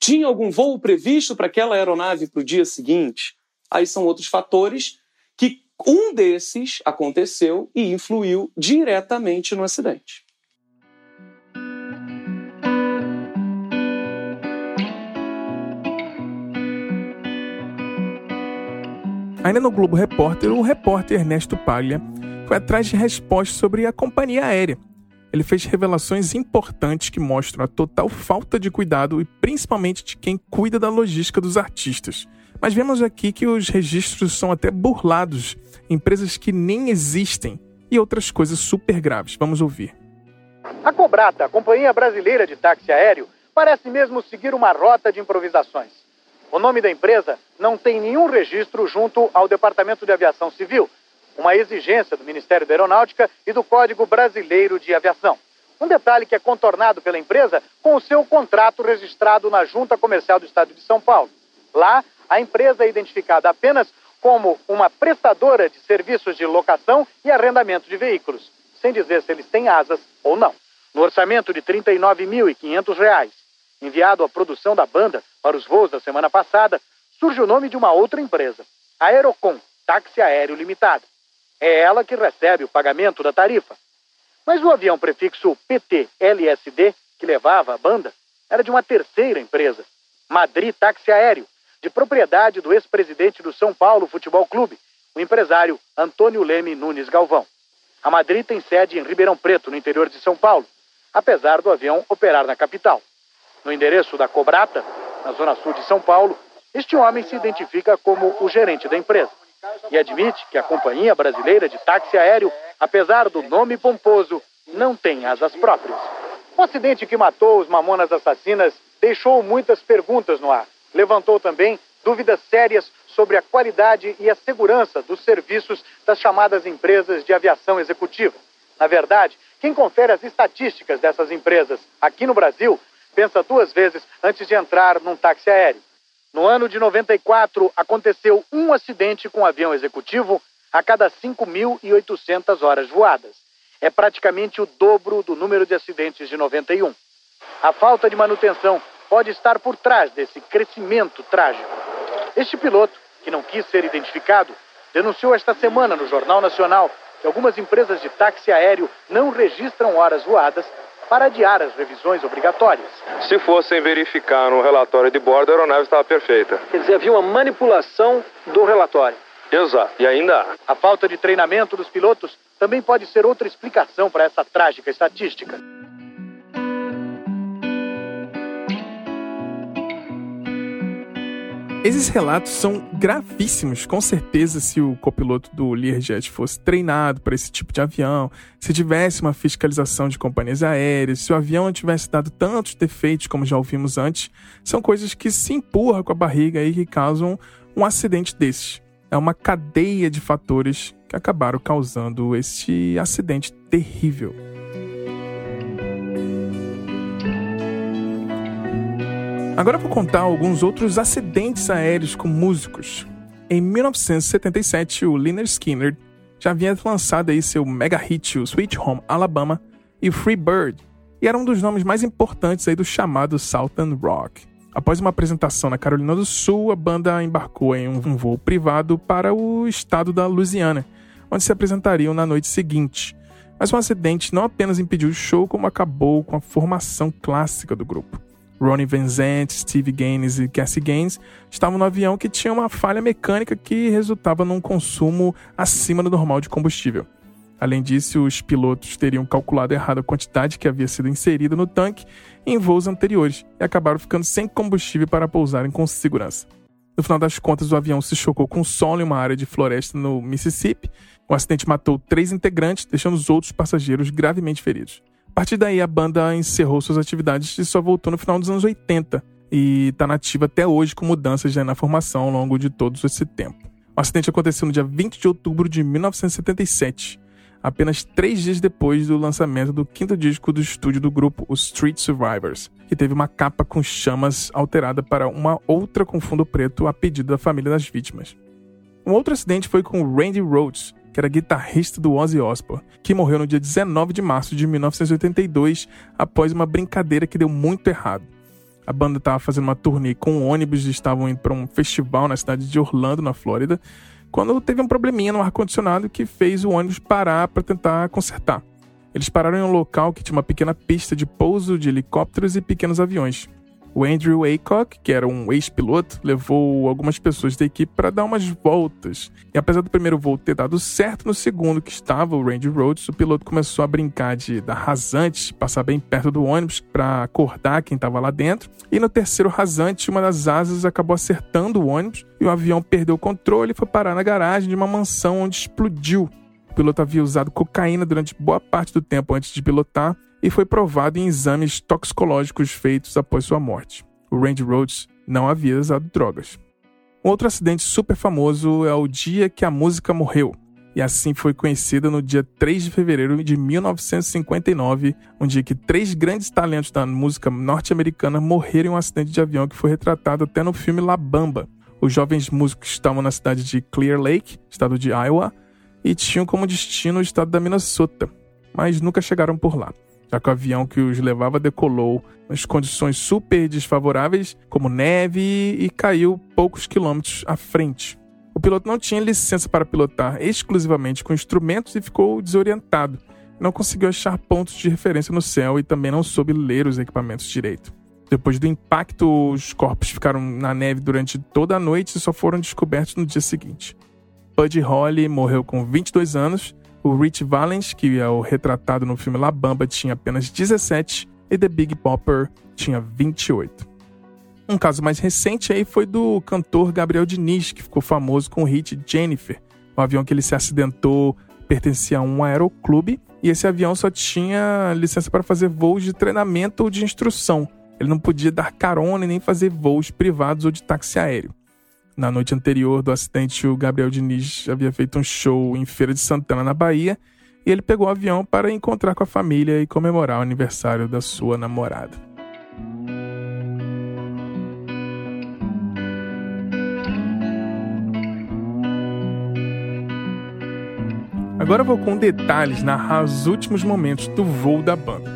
Tinha algum voo previsto para aquela aeronave para o dia seguinte? Aí são outros fatores que um desses aconteceu e influiu diretamente no acidente. Ainda no Globo Repórter, o repórter Ernesto Paglia foi atrás de respostas sobre a companhia aérea. Ele fez revelações importantes que mostram a total falta de cuidado e principalmente de quem cuida da logística dos artistas. Mas vemos aqui que os registros são até burlados, empresas que nem existem e outras coisas super graves. Vamos ouvir. A Cobrata, a Companhia Brasileira de Táxi Aéreo, parece mesmo seguir uma rota de improvisações. O nome da empresa não tem nenhum registro junto ao Departamento de Aviação Civil, uma exigência do Ministério da Aeronáutica e do Código Brasileiro de Aviação. Um detalhe que é contornado pela empresa com o seu contrato registrado na Junta Comercial do Estado de São Paulo. Lá, a empresa é identificada apenas como uma prestadora de serviços de locação e arrendamento de veículos, sem dizer se eles têm asas ou não. No orçamento de R$ 39.500, enviado à produção da banda para os voos da semana passada, surge o nome de uma outra empresa, a Aerocom Táxi Aéreo Limitada. É ela que recebe o pagamento da tarifa. Mas o avião prefixo PT-LSD, que levava a banda, era de uma terceira empresa, Madrid Táxi Aéreo, de propriedade do ex-presidente do São Paulo Futebol Clube, o empresário Antônio Leme Nunes Galvão. A Madrid tem sede em Ribeirão Preto, no interior de São Paulo, apesar do avião operar na capital. No endereço da Cobrata, na zona sul de São Paulo, este homem se identifica como o gerente da empresa e admite que a Companhia Brasileira de Táxi Aéreo, apesar do nome pomposo, não tem asas próprias. O acidente que matou os mamonas assassinas deixou muitas perguntas no ar. Levantou também dúvidas sérias sobre a qualidade e a segurança dos serviços das chamadas empresas de aviação executiva. Na verdade, quem confere as estatísticas dessas empresas aqui no Brasil pensa duas vezes antes de entrar num táxi aéreo. No ano de 94, aconteceu um acidente com um avião executivo a cada 5.800 horas voadas. É praticamente o dobro do número de acidentes de 91. A falta de manutenção pode estar por trás desse crescimento trágico. Este piloto, que não quis ser identificado, denunciou esta semana no Jornal Nacional que algumas empresas de táxi aéreo não registram horas voadas para adiar as revisões obrigatórias. Se fossem verificar no relatório de bordo, a aeronave estava perfeita. Quer dizer, havia uma manipulação do relatório. Exato, e ainda há. A falta de treinamento dos pilotos também pode ser outra explicação para essa trágica estatística. Esses relatos são gravíssimos, com certeza, se o copiloto do Learjet fosse treinado para esse tipo de avião, se tivesse uma fiscalização de companhias aéreas, se o avião tivesse dado tantos defeitos como já ouvimos antes, são coisas que se empurram com a barriga e que causam um acidente desses. É uma cadeia de fatores que acabaram causando este acidente terrível. Agora vou contar alguns outros acidentes aéreos com músicos. Em 1977, o Lynyrd Skynyrd já havia lançado aí seu mega hit, o Sweet Home Alabama e Free Bird, e era um dos nomes mais importantes aí do chamado Southern Rock. Após uma apresentação na Carolina do Sul, a banda embarcou em um voo privado para o estado da Louisiana, onde se apresentariam na noite seguinte. Mas um acidente não apenas impediu o show, como acabou com a formação clássica do grupo. Ronnie Van Zant, Steve Gaines e Cassie Gaines estavam no avião que tinha uma falha mecânica que resultava num consumo acima do normal de combustível. Além disso, os pilotos teriam calculado errado a quantidade que havia sido inserida no tanque em voos anteriores e acabaram ficando sem combustível para pousarem com segurança. No final das contas, o avião se chocou com solo em uma área de floresta no Mississippi. O acidente matou três integrantes, deixando os outros passageiros gravemente feridos. A partir daí, a banda encerrou suas atividades e só voltou no final dos anos 80 e está nativa até hoje com mudanças já na formação ao longo de todo esse tempo. O acidente aconteceu no dia 20 de outubro de 1977, apenas três dias depois do lançamento do quinto disco do estúdio do grupo, os Street Survivors, que teve uma capa com chamas alterada para uma outra com fundo preto a pedido da família das vítimas. Um outro acidente foi com Randy Rhoads, que era guitarrista do Ozzy Osbourne, que morreu no dia 19 de março de 1982 após uma brincadeira que deu muito errado. A banda estava fazendo uma turnê com ônibus e estavam indo para um festival na cidade de Orlando, na Flórida, quando teve um probleminha no ar-condicionado que fez o ônibus parar para tentar consertar. Eles pararam em um local que tinha uma pequena pista de pouso de helicópteros e pequenos aviões. O Andrew Aycock, que era um ex-piloto, levou algumas pessoas da equipe para dar umas voltas. E apesar do primeiro voo ter dado certo, no segundo, que estava o Randy Rhodes, o piloto começou a brincar de dar rasante, passar bem perto do ônibus para acordar quem estava lá dentro. E no terceiro rasante, uma das asas acabou acertando o ônibus e o avião perdeu o controle e foi parar na garagem de uma mansão onde explodiu. O piloto havia usado cocaína durante boa parte do tempo antes de pilotar e foi provado em exames toxicológicos feitos após sua morte. O Randy Rhoads não havia usado drogas. Outro acidente super famoso é o dia que a música morreu, e assim foi conhecida no dia 3 de fevereiro de 1959, um dia que três grandes talentos da música norte-americana morreram em um acidente de avião que foi retratado até no filme La Bamba. Os jovens músicos estavam na cidade de Clear Lake, estado de Iowa, e tinham como destino o estado da Minnesota, mas nunca chegaram por lá já que o avião que os levava decolou em condições super desfavoráveis, como neve, e caiu poucos quilômetros à frente. O piloto não tinha licença para pilotar exclusivamente com instrumentos e ficou desorientado. Não conseguiu achar pontos de referência no céu e também não soube ler os equipamentos direito. Depois do impacto, os corpos ficaram na neve durante toda a noite e só foram descobertos no dia seguinte. Buddy Holly morreu com 22 anos o Rich Valens, que é o retratado no filme La Bamba, tinha apenas 17 e The Big Popper tinha 28. Um caso mais recente aí foi do cantor Gabriel Diniz, que ficou famoso com o hit Jennifer. O avião que ele se acidentou pertencia a um aeroclube e esse avião só tinha licença para fazer voos de treinamento ou de instrução. Ele não podia dar carona e nem fazer voos privados ou de táxi aéreo. Na noite anterior do acidente, o Gabriel Diniz havia feito um show em Feira de Santana, na Bahia, e ele pegou o avião para encontrar com a família e comemorar o aniversário da sua namorada. Agora vou com detalhes narrar os últimos momentos do voo da banda.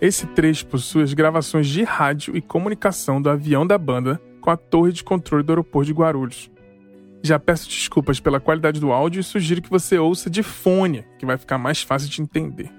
Esse trecho possui as gravações de rádio e comunicação do avião da banda com a torre de controle do aeroporto de Guarulhos. Já peço desculpas pela qualidade do áudio e sugiro que você ouça de fone, que vai ficar mais fácil de entender.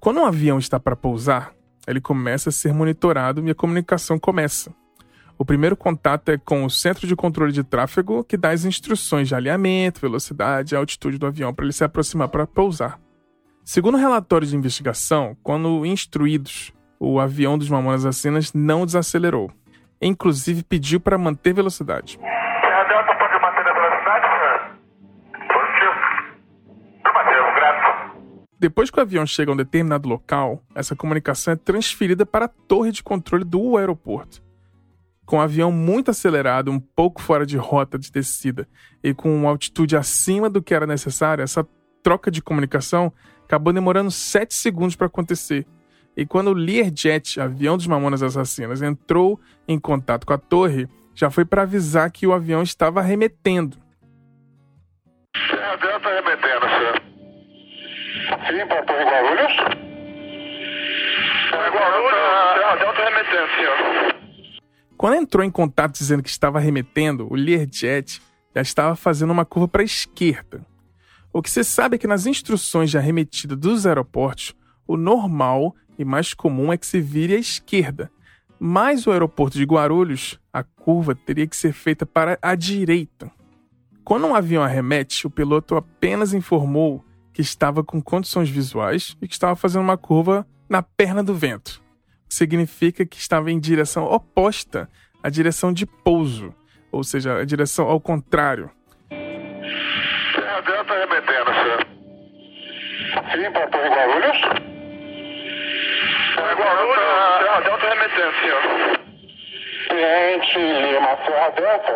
Quando um avião está para pousar, ele começa a ser monitorado e a comunicação começa. O primeiro contato é com o centro de controle de tráfego, que dá as instruções de alinhamento, velocidade e altitude do avião para ele se aproximar para pousar. Segundo relatórios de investigação, quando instruídos, o avião dos Mamonas Assassinas não desacelerou. Inclusive pediu para manter velocidade. Depois que o avião chega a um determinado local, essa comunicação é transferida para a torre de controle do aeroporto. Com o avião muito acelerado, um pouco fora de rota de descida e com uma altitude acima do que era necessário, essa troca de comunicação acabou demorando 7 segundos para acontecer. E quando o Learjet, avião dos Mamonas Assassinas, entrou em contato com a torre, já foi para avisar que o avião estava arremetendo. É, o Delta arremetendo, senhor. Sim, para Torre Guarulhos. Torre Guarulhos, o Delta arremetendo, senhor. Quando entrou em contato dizendo que estava arremetendo, o Learjet já estava fazendo uma curva para a esquerda. O que se sabe é que nas instruções de arremetida dos aeroportos, o normal e mais comum é que se vire à esquerda. Mas o aeroporto de Guarulhos, a curva teria que ser feita para a direita. Quando um avião arremete, o piloto apenas informou que estava com condições visuais e que estava fazendo uma curva na perna do vento significa que estava em direção oposta à direção de pouso, ou seja, a direção ao contrário. O Delta arremetendo, senhor. Sim, para Torre Guarulhos. Torre Guarulhos, é, o Delta arremetendo, senhor. Cliente Lima Serra Delta,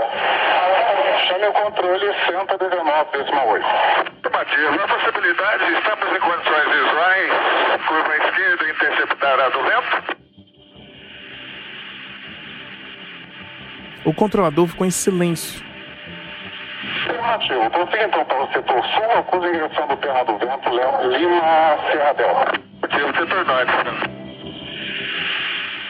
chame o controle 119,8. Afirmativa. A possibilidade, estamos em condições visuais, curva esquerda interceptar a do vento. O controlador ficou em silêncio. Afirmativo. Prossiga então para o setor sul, em direção do Terra do Vento, Leão, Lima, Serra Delta. Motivo, setor norte.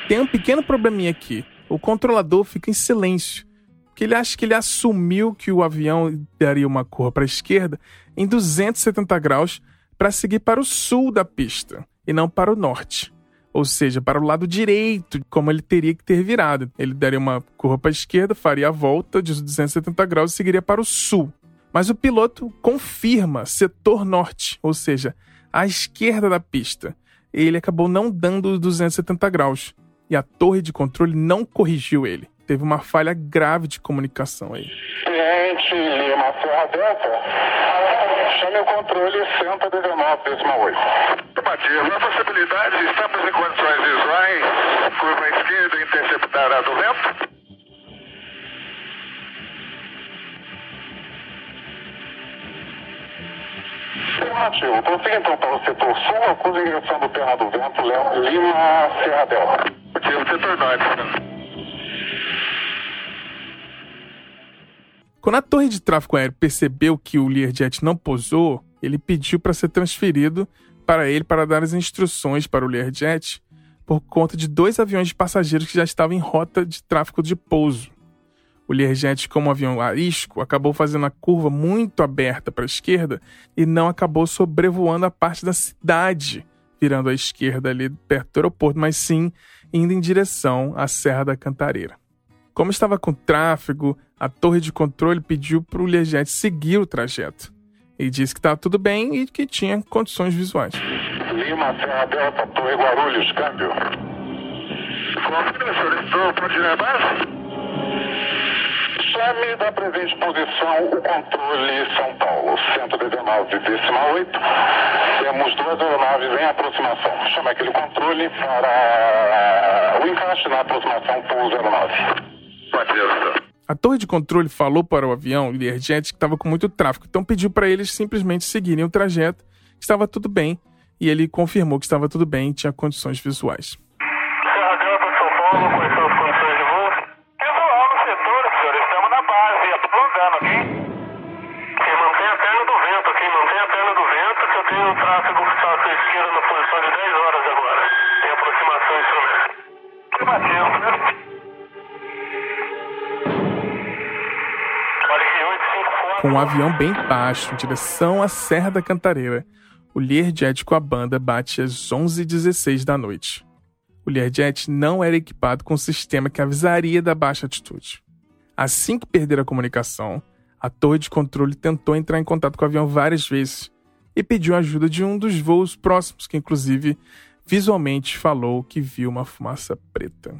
Tem um pequeno probleminha aqui. O controlador fica em silêncio. Porque ele acha que ele assumiu que o avião daria uma curva para a esquerda em 270 graus para seguir para o sul da pista e não para o norte ou seja, para o lado direito, como ele teria que ter virado. Ele daria uma curva para a esquerda, faria a volta de 270 graus e seguiria para o sul. Mas o piloto confirma setor norte, ou seja, à esquerda da pista. Ele acabou não dando os 270 graus e a torre de controle não corrigiu ele. Teve uma falha grave de comunicação aí. Serra Delta, chame o controle 119,8. Afirmativa. A possibilidade, estamos em condições visuais, curva esquerda interceptar a do vento. Afirmativo. Prossiga então para o setor sul, acuse em direção do Terra do Vento, Leão, Lima, Serra Delta. Motivo, setor norte. Quando a torre de tráfego aéreo percebeu que o Learjet não pousou, ele pediu para ser transferido para ele para dar as instruções para o Learjet por conta de dois aviões de passageiros que já estavam em rota de tráfego de pouso. O Learjet, como avião arisco, acabou fazendo a curva muito aberta para a esquerda e não acabou sobrevoando a parte da cidade, virando à esquerda ali perto do aeroporto, mas sim indo em direção à Serra da Cantareira. Como estava com tráfego, a torre de controle pediu para o Learjet seguir o trajeto. E disse que estava tudo bem e que tinha condições visuais. Lima, Serra Delta, Torre Guarulhos, câmbio. Confira, estou pode base? Chame da presente posição o controle São Paulo, 119,8. Temos duas aeronaves em aproximação. Chame aquele controle para o encaixe na aproximação pouso aeronave. A torre de controle falou para o avião Learjet que estava com muito tráfego, então pediu para eles simplesmente seguirem o trajeto, que estava tudo bem, e ele confirmou que estava tudo bem e tinha condições visuais. Serra São Paulo, quais são as condições de voo? Visual no setor, senhor, estamos na base. Quem mantém a perna do vento, quem mantém a perna do vento, que eu tenho o tráfego que está à sua esquerda na posição de 10 horas agora. Tem aproximação instrumento. Afirmativo, né? Com um avião bem baixo, em direção à Serra da Cantareira. O Learjet com a banda bate às 11h16 da noite. O Learjet não era equipado com um sistema que avisaria da baixa altitude. Assim que perderam a comunicação, a torre de controle tentou entrar em contato com o avião várias vezes e pediu ajuda de um dos voos próximos, que inclusive visualmente falou que viu uma fumaça preta.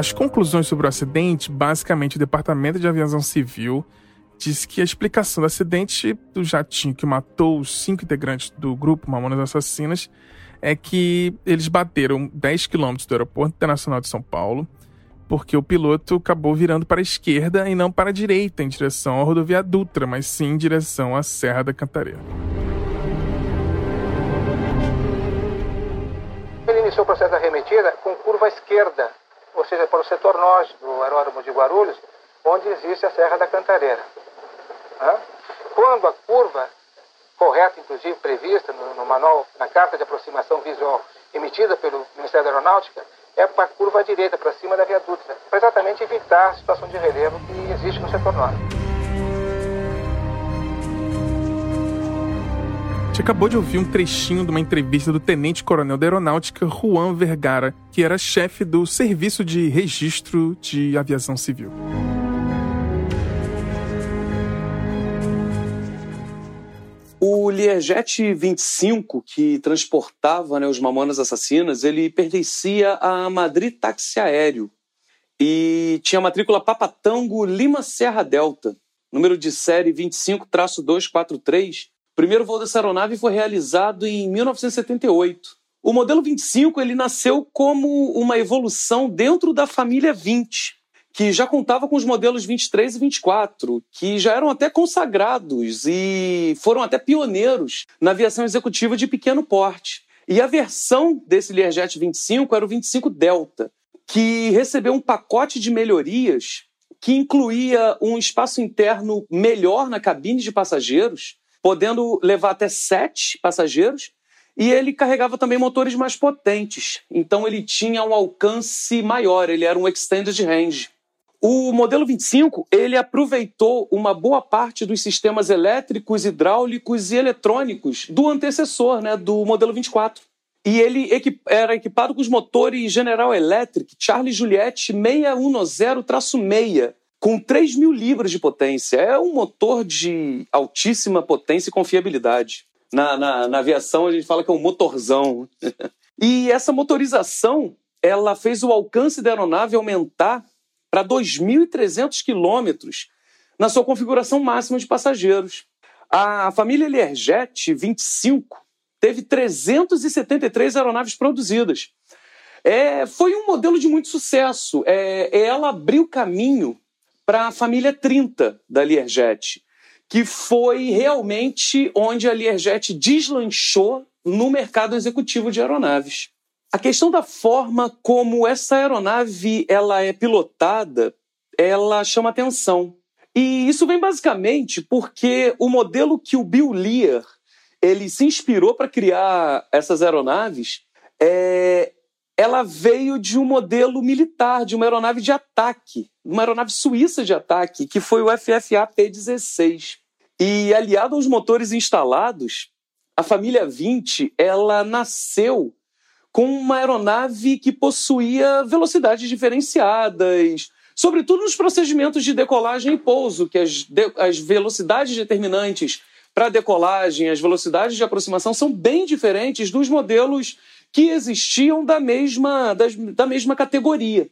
As conclusões sobre o acidente, basicamente o Departamento de Aviação Civil diz que a explicação do acidente do jatinho que matou os cinco integrantes do grupo Mamonas Assassinas é que eles bateram 10 quilômetros do Aeroporto Internacional de São Paulo, porque o piloto acabou virando para a esquerda e não para a direita, em direção à rodovia Dutra, mas sim em direção à Serra da Cantareira. Ele iniciou o processo da arremetida com curva esquerda, ou seja, para o setor norte do aeródromo de Guarulhos, onde existe a Serra da Cantareira. Quando a curva correta, inclusive prevista no, no, manual, na carta de aproximação visual emitida pelo Ministério da Aeronáutica, é para a curva direita, para cima da viaduta, para exatamente evitar a situação de relevo que existe no setor norte. Gente acabou de ouvir um trechinho de uma entrevista do Tenente Coronel da Aeronáutica Juan Vergara, que era chefe do Serviço de Registro de Aviação Civil. O Learjet 25, que transportava né, os Mamonas Assassinas, ele pertencia à Madrid Táxi Aéreo e tinha matrícula Papatango Lima Serra Delta, número de série 25-243. Primeiro voo dessa aeronave foi realizado em 1978. O modelo 25 ele nasceu como uma evolução dentro da família 20, que já contava com os modelos 23 e 24, que já eram até consagrados e foram até pioneiros na aviação executiva de pequeno porte. E a versão desse Learjet 25 era o 25 Delta, que recebeu um pacote de melhorias que incluía um espaço interno melhor na cabine de passageiros, podendo levar até sete passageiros, e ele carregava também motores mais potentes. Então ele tinha um alcance maior, ele era um extended range. O modelo 25 ele aproveitou uma boa parte dos sistemas elétricos, hidráulicos e eletrônicos do antecessor, né, do modelo 24. E ele era equipado com os motores General Electric Charlie Juliette 610-6, com 3 mil libras de potência. É um motor de altíssima potência e confiabilidade. Na, na, na aviação a gente fala que é um motorzão. <laughs> e essa motorização ela fez o alcance da aeronave aumentar para 2.300 quilômetros na sua configuração máxima de passageiros. A família Learjet 25 teve 373 aeronaves produzidas. É, foi um modelo de muito sucesso. É, ela abriu caminho para a família 30 da Learjet, que foi realmente onde a Learjet deslanchou no mercado executivo de aeronaves. A questão da forma como essa aeronave ela é pilotada, ela chama atenção. E isso vem basicamente porque o modelo que o Bill Lear ele se inspirou para criar essas aeronaves, é, ela veio de um modelo militar, de uma aeronave de ataque, uma aeronave suíça de ataque, que foi o FFA P-16. E aliado aos motores instalados, a família 20 ela nasceu com uma aeronave que possuía velocidades diferenciadas, sobretudo nos procedimentos de decolagem e pouso, que as, de, as velocidades determinantes para decolagem, as velocidades de aproximação são bem diferentes dos modelos que existiam da mesma, das, da mesma categoria.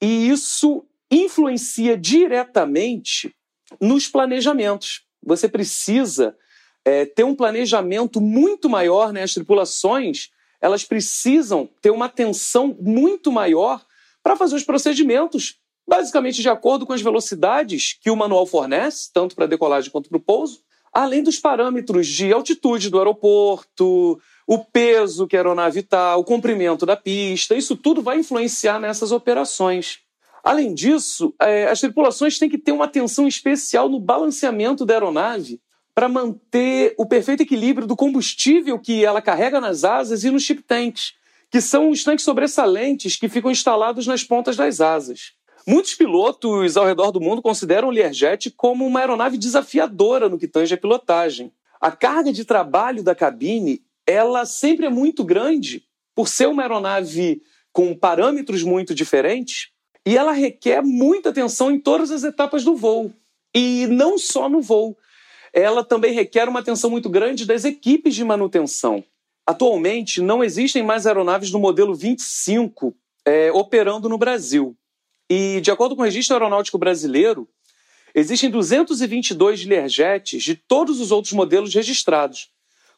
E isso influencia diretamente nos planejamentos. Você precisa é, ter um planejamento muito maior, né? As tripulações elas precisam ter uma atenção muito maior para fazer os procedimentos, basicamente de acordo com as velocidades que o manual fornece, tanto para decolagem quanto para o pouso, além dos parâmetros de altitude do aeroporto, o peso que a aeronave está, o comprimento da pista, isso tudo vai influenciar nessas operações. Além disso, é, as tripulações têm que ter uma atenção especial no balanceamento da aeronave para manter o perfeito equilíbrio do combustível que ela carrega nas asas e nos chip tanks, que são os tanques sobressalentes que ficam instalados nas pontas das asas. Muitos pilotos ao redor do mundo consideram o Learjet como uma aeronave desafiadora no que tange a pilotagem. A carga de trabalho da cabine, ela sempre é muito grande por ser uma aeronave com parâmetros muito diferentes e ela requer muita atenção em todas as etapas do voo. E não só no voo ela também requer uma atenção muito grande das equipes de manutenção. Atualmente, não existem mais aeronaves do modelo 25 é, operando no Brasil. E, de acordo com o Registro Aeronáutico Brasileiro, existem 222 Learjets de todos os outros modelos registrados.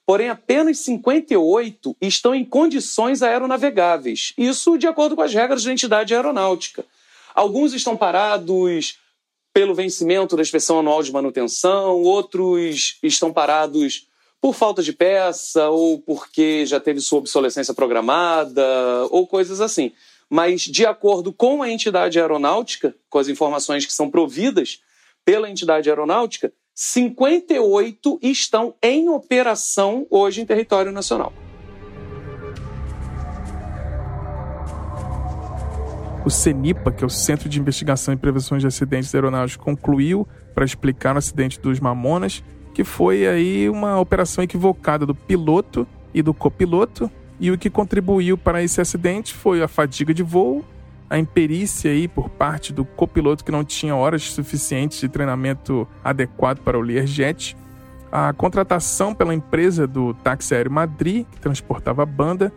Porém, apenas 58 estão em condições aeronavegáveis. Isso de acordo com as regras da entidade aeronáutica. Alguns estão parados pelo vencimento da inspeção anual de manutenção, outros estão parados por falta de peça ou porque já teve sua obsolescência programada ou coisas assim. Mas, de acordo com a entidade aeronáutica, com as informações que são providas pela entidade aeronáutica, 58 estão em operação hoje em território nacional. O CENIPA, que é o Centro de Investigação e Prevenção de Acidentes Aeronáuticos, concluiu para explicar o acidente dos Mamonas que foi aí uma operação equivocada do piloto e do copiloto, e o que contribuiu para esse acidente foi a fadiga de voo, a imperícia aí por parte do copiloto que não tinha horas suficientes de treinamento adequado para o Learjet, a contratação pela empresa do táxi aéreo Madrid, que transportava a banda,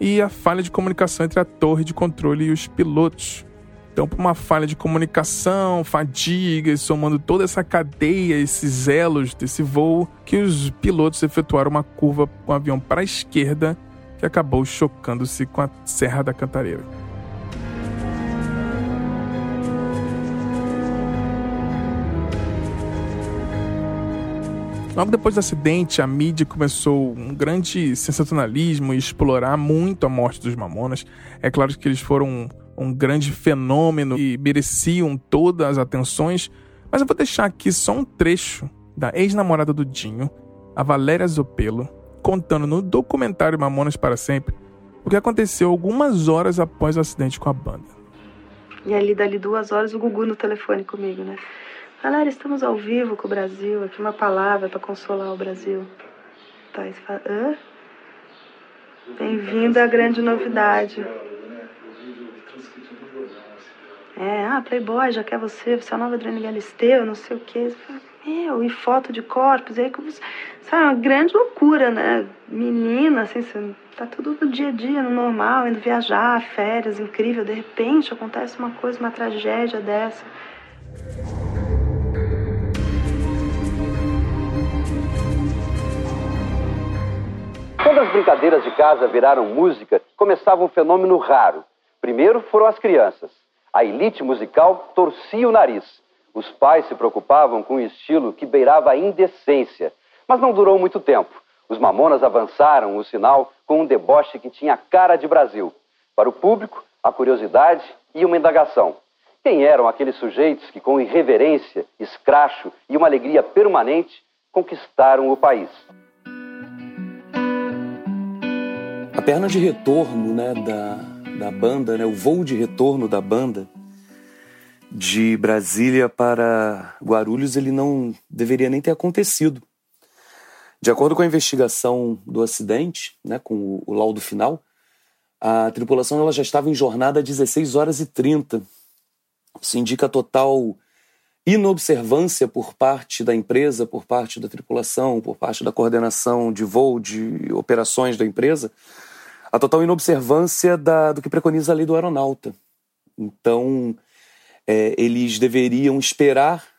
e a falha de comunicação entre a torre de controle e os pilotos. Então, por uma falha de comunicação, fadiga, somando toda essa cadeia, esses elos desse voo, que os pilotos efetuaram uma curva com o avião para a esquerda, que acabou chocando-se com a Serra da Cantareira. Logo depois do acidente, a mídia começou um grande sensacionalismo e explorar muito a morte dos Mamonas. É claro que eles foram um, um grande fenômeno e mereciam todas as atenções, mas eu vou deixar aqui só um trecho da ex-namorada do Dinho, a Valéria Zopelo, contando no documentário Mamonas para Sempre o que aconteceu algumas horas após o acidente com a banda. E ali, dali duas horas, o Gugu no telefone comigo, né? Galera, estamos ao vivo com o Brasil. Aqui uma palavra para consolar o Brasil. Tá, você fala, hã? Bem-vindo à grande novidade. É, ah, Playboy, já quer você, você é a nova Adriana Galisteu, não sei o quê. Você meu, e foto de corpos, e aí, como, sabe, uma grande loucura, né? Menina, assim, você, tá tudo no dia a dia, no normal, indo viajar, férias, incrível, de repente acontece uma coisa, uma tragédia dessa. Quando as brincadeiras de casa viraram música, começava um fenômeno raro. Primeiro foram as crianças. A elite musical torcia o nariz. Os pais se preocupavam com um estilo que beirava a indecência. Mas não durou muito tempo. Os mamonas avançaram o sinal com um deboche que tinha cara de Brasil. Para o público, a curiosidade e uma indagação. Quem eram aqueles sujeitos que, com irreverência, escracho e uma alegria permanente, conquistaram o país? A perna de retorno né, da, da banda, né, o voo de retorno da banda de Brasília para Guarulhos, ele não deveria nem ter acontecido. De acordo com a investigação do acidente, né, com o, laudo final, a tripulação ela já estava em jornada a 16 horas e 30. Isso indica total inobservância por parte da empresa, por parte da tripulação, por parte da coordenação de voo, de operações da empresa, a total inobservância da, do que preconiza a lei do aeronauta. Então, é, eles deveriam esperar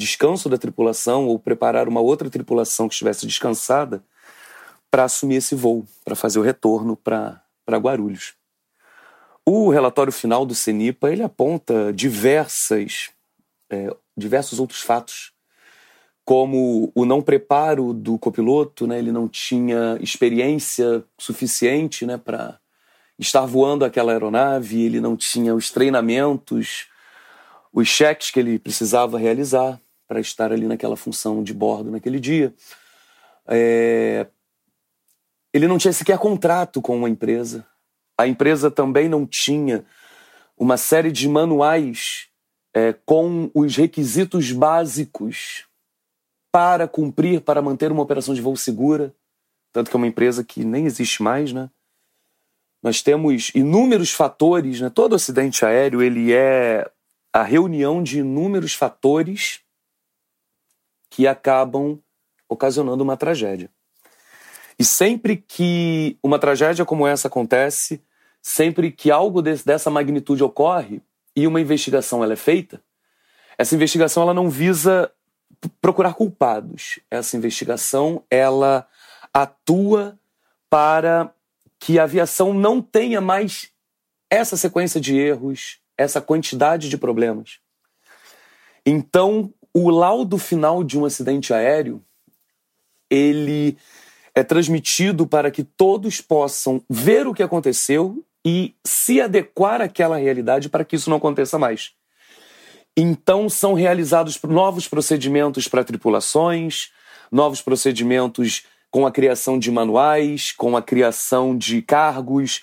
descanso da tripulação ou preparar uma outra tripulação que estivesse descansada para assumir esse voo, para fazer o retorno para Guarulhos. O relatório final do CENIPA ele aponta diversas é, diversos outros fatos, como o não preparo do copiloto, né? ele não tinha experiência suficiente né, para estar voando aquela aeronave, ele não tinha os treinamentos, os cheques que ele precisava realizar para estar ali naquela função de bordo naquele dia. É... Ele não tinha sequer contrato com uma empresa. A empresa também não tinha uma série de manuais é, com os requisitos básicos para cumprir, para manter uma operação de voo segura, tanto que é uma empresa que nem existe mais, né? Nós temos inúmeros fatores, né? Todo acidente aéreo ele é a reunião de inúmeros fatores que acabam ocasionando uma tragédia. E sempre que uma tragédia como essa acontece, sempre que algo desse, dessa magnitude ocorre, e uma investigação ela é feita, essa investigação ela não visa procurar culpados. Essa investigação ela atua para que a aviação não tenha mais essa sequência de erros, essa quantidade de problemas. Então, o laudo final de um acidente aéreo, ele é transmitido para que todos possam ver o que aconteceu e se adequar àquela realidade para que isso não aconteça mais. Então são realizados novos procedimentos para tripulações, novos procedimentos com a criação de manuais, com a criação de cargos,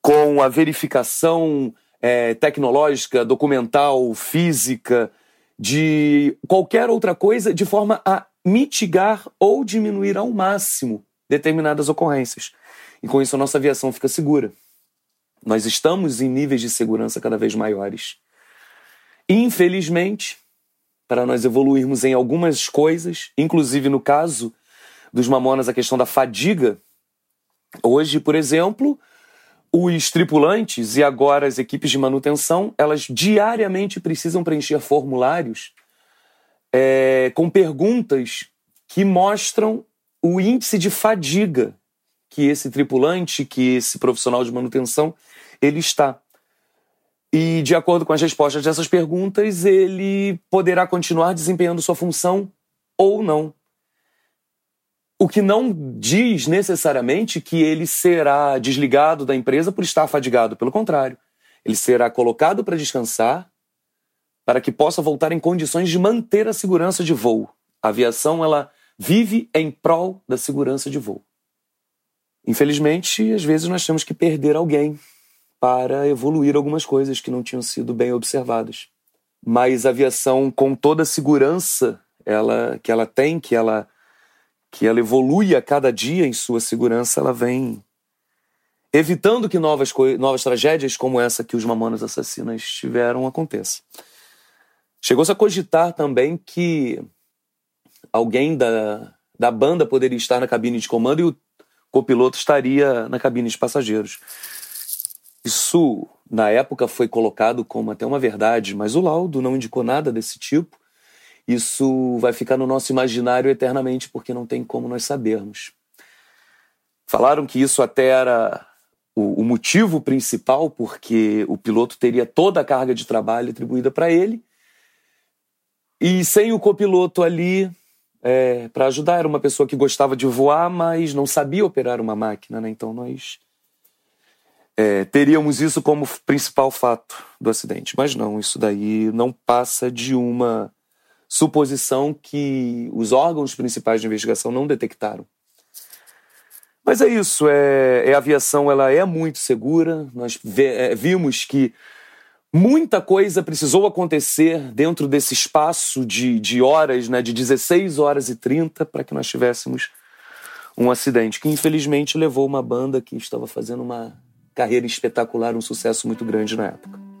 com a verificação é, tecnológica, documental, física, de qualquer outra coisa, de forma a mitigar ou diminuir ao máximo determinadas ocorrências. E com isso a nossa aviação fica segura. Nós estamos em níveis de segurança cada vez maiores. Infelizmente, para nós evoluirmos em algumas coisas, inclusive no caso dos mamonas, a questão da fadiga, hoje, por exemplo, os tripulantes e agora as equipes de manutenção, elas diariamente precisam preencher formulários é, com perguntas que mostram o índice de fadiga que esse tripulante, que esse profissional de manutenção ele está. E, de acordo com as respostas dessas perguntas, ele poderá continuar desempenhando sua função ou não. O que não diz necessariamente que ele será desligado da empresa por estar fadigado. Pelo contrário, ele será colocado para descansar para que possa voltar em condições de manter a segurança de voo. A aviação ela vive em prol da segurança de voo. Infelizmente, às vezes nós temos que perder alguém para evoluir algumas coisas que não tinham sido bem observadas. Mas a aviação, com toda a segurança ela, que ela tem, que ela, que ela evolui a cada dia em sua segurança, ela vem evitando que novas, novas tragédias como essa que os Mamonas Assassinas tiveram aconteçam. Chegou-se a cogitar também que alguém da, da banda poderia estar na cabine de comando e o copiloto estaria na cabine de passageiros. Isso, na época, foi colocado como até uma verdade, mas o laudo não indicou nada desse tipo. Isso vai ficar no nosso imaginário eternamente, porque não tem como nós sabermos. Falaram que isso até era o, o motivo principal, porque o piloto teria toda a carga de trabalho atribuída para ele, e sem o copiloto ali é, para ajudar, era uma pessoa que gostava de voar, mas não sabia operar uma máquina, né? Então nós é, teríamos isso como principal fato do acidente. Mas não, isso daí não passa de uma suposição que os órgãos principais de investigação não detectaram. Mas é isso, é, é a aviação ela é muito segura. Nós é, vimos que muita coisa precisou acontecer dentro desse espaço de, de horas, né, de 16 horas e 30, para que nós tivéssemos um acidente que infelizmente levou uma banda que estava fazendo uma carreira espetacular, um sucesso muito grande na época.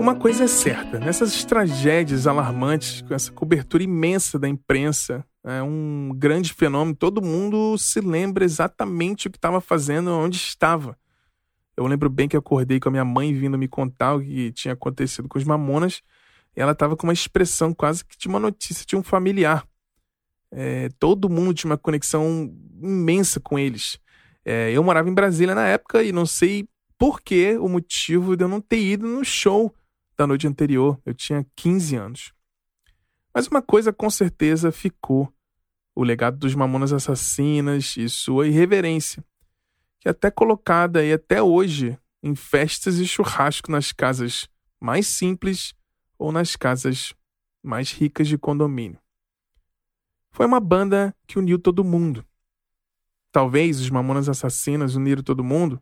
Uma coisa é certa, nessas tragédias alarmantes, com essa cobertura imensa da imprensa, é um grande fenômeno, todo mundo se lembra exatamente o que estava fazendo, onde estava. Eu lembro bem que acordei com a minha mãe vindo me contar o que tinha acontecido com os mamonas, e ela estava com uma expressão quase que de uma notícia de um familiar. É, todo mundo tinha uma conexão imensa com eles. É, eu morava em Brasília na época e não sei por que o motivo de eu não ter ido no show da noite anterior. Eu tinha 15 anos. Mas uma coisa com certeza ficou: o legado dos Mamonas Assassinas e sua irreverência, que é até colocada aí até hoje em festas e churrasco nas casas mais simples ou nas casas mais ricas de condomínio. Foi uma banda que uniu todo mundo. Talvez os Mamonas Assassinas uniram todo mundo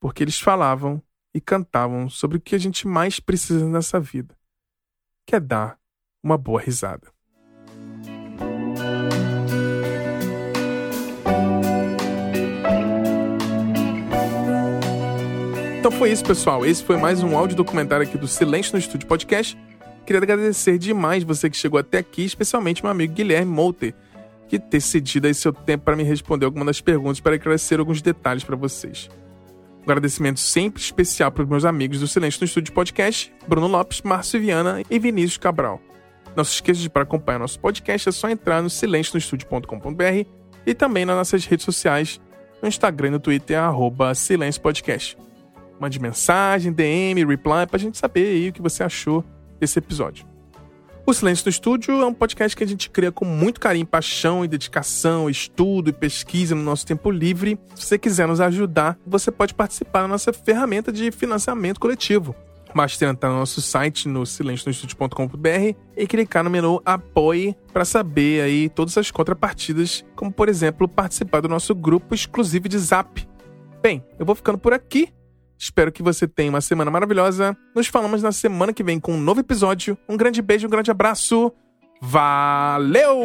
porque eles falavam e cantavam sobre o que a gente mais precisa nessa vida, que é dar uma boa risada. Então foi isso, pessoal. Esse foi mais um áudio documentário aqui do Silêncio no Estúdio Podcast. Queria agradecer demais você que chegou até aqui, especialmente meu amigo Guilherme Molter, que ter cedido aí seu tempo para me responder algumas das perguntas para esclarecer alguns detalhes para vocês. Um agradecimento sempre especial para os meus amigos do Silêncio no Estúdio Podcast, Bruno Lopes, Márcio Viana e Vinícius Cabral. Não se esqueça de para acompanhar nosso podcast é só entrar no silencionostudio.com.br e também nas nossas redes sociais, no Instagram e no Twitter, arroba Silêncio Podcast. Mande mensagem, DM, reply, para a gente saber aí o que você achou desse episódio. O Silêncio no Estúdio é um podcast que a gente cria com muito carinho, paixão e dedicação, estudo e pesquisa no nosso tempo livre. Se você quiser nos ajudar, você pode participar da nossa ferramenta de financiamento coletivo. Basta entrar no nosso site no silencionostudio.com.br e clicar no menu Apoie para saber aí todas as contrapartidas, como por exemplo participar do nosso grupo exclusivo de Zap. Bem, eu vou ficando por aqui. Espero que você tenha uma semana maravilhosa. Nos falamos na semana que vem com um novo episódio. Um grande beijo, um grande abraço. Valeu!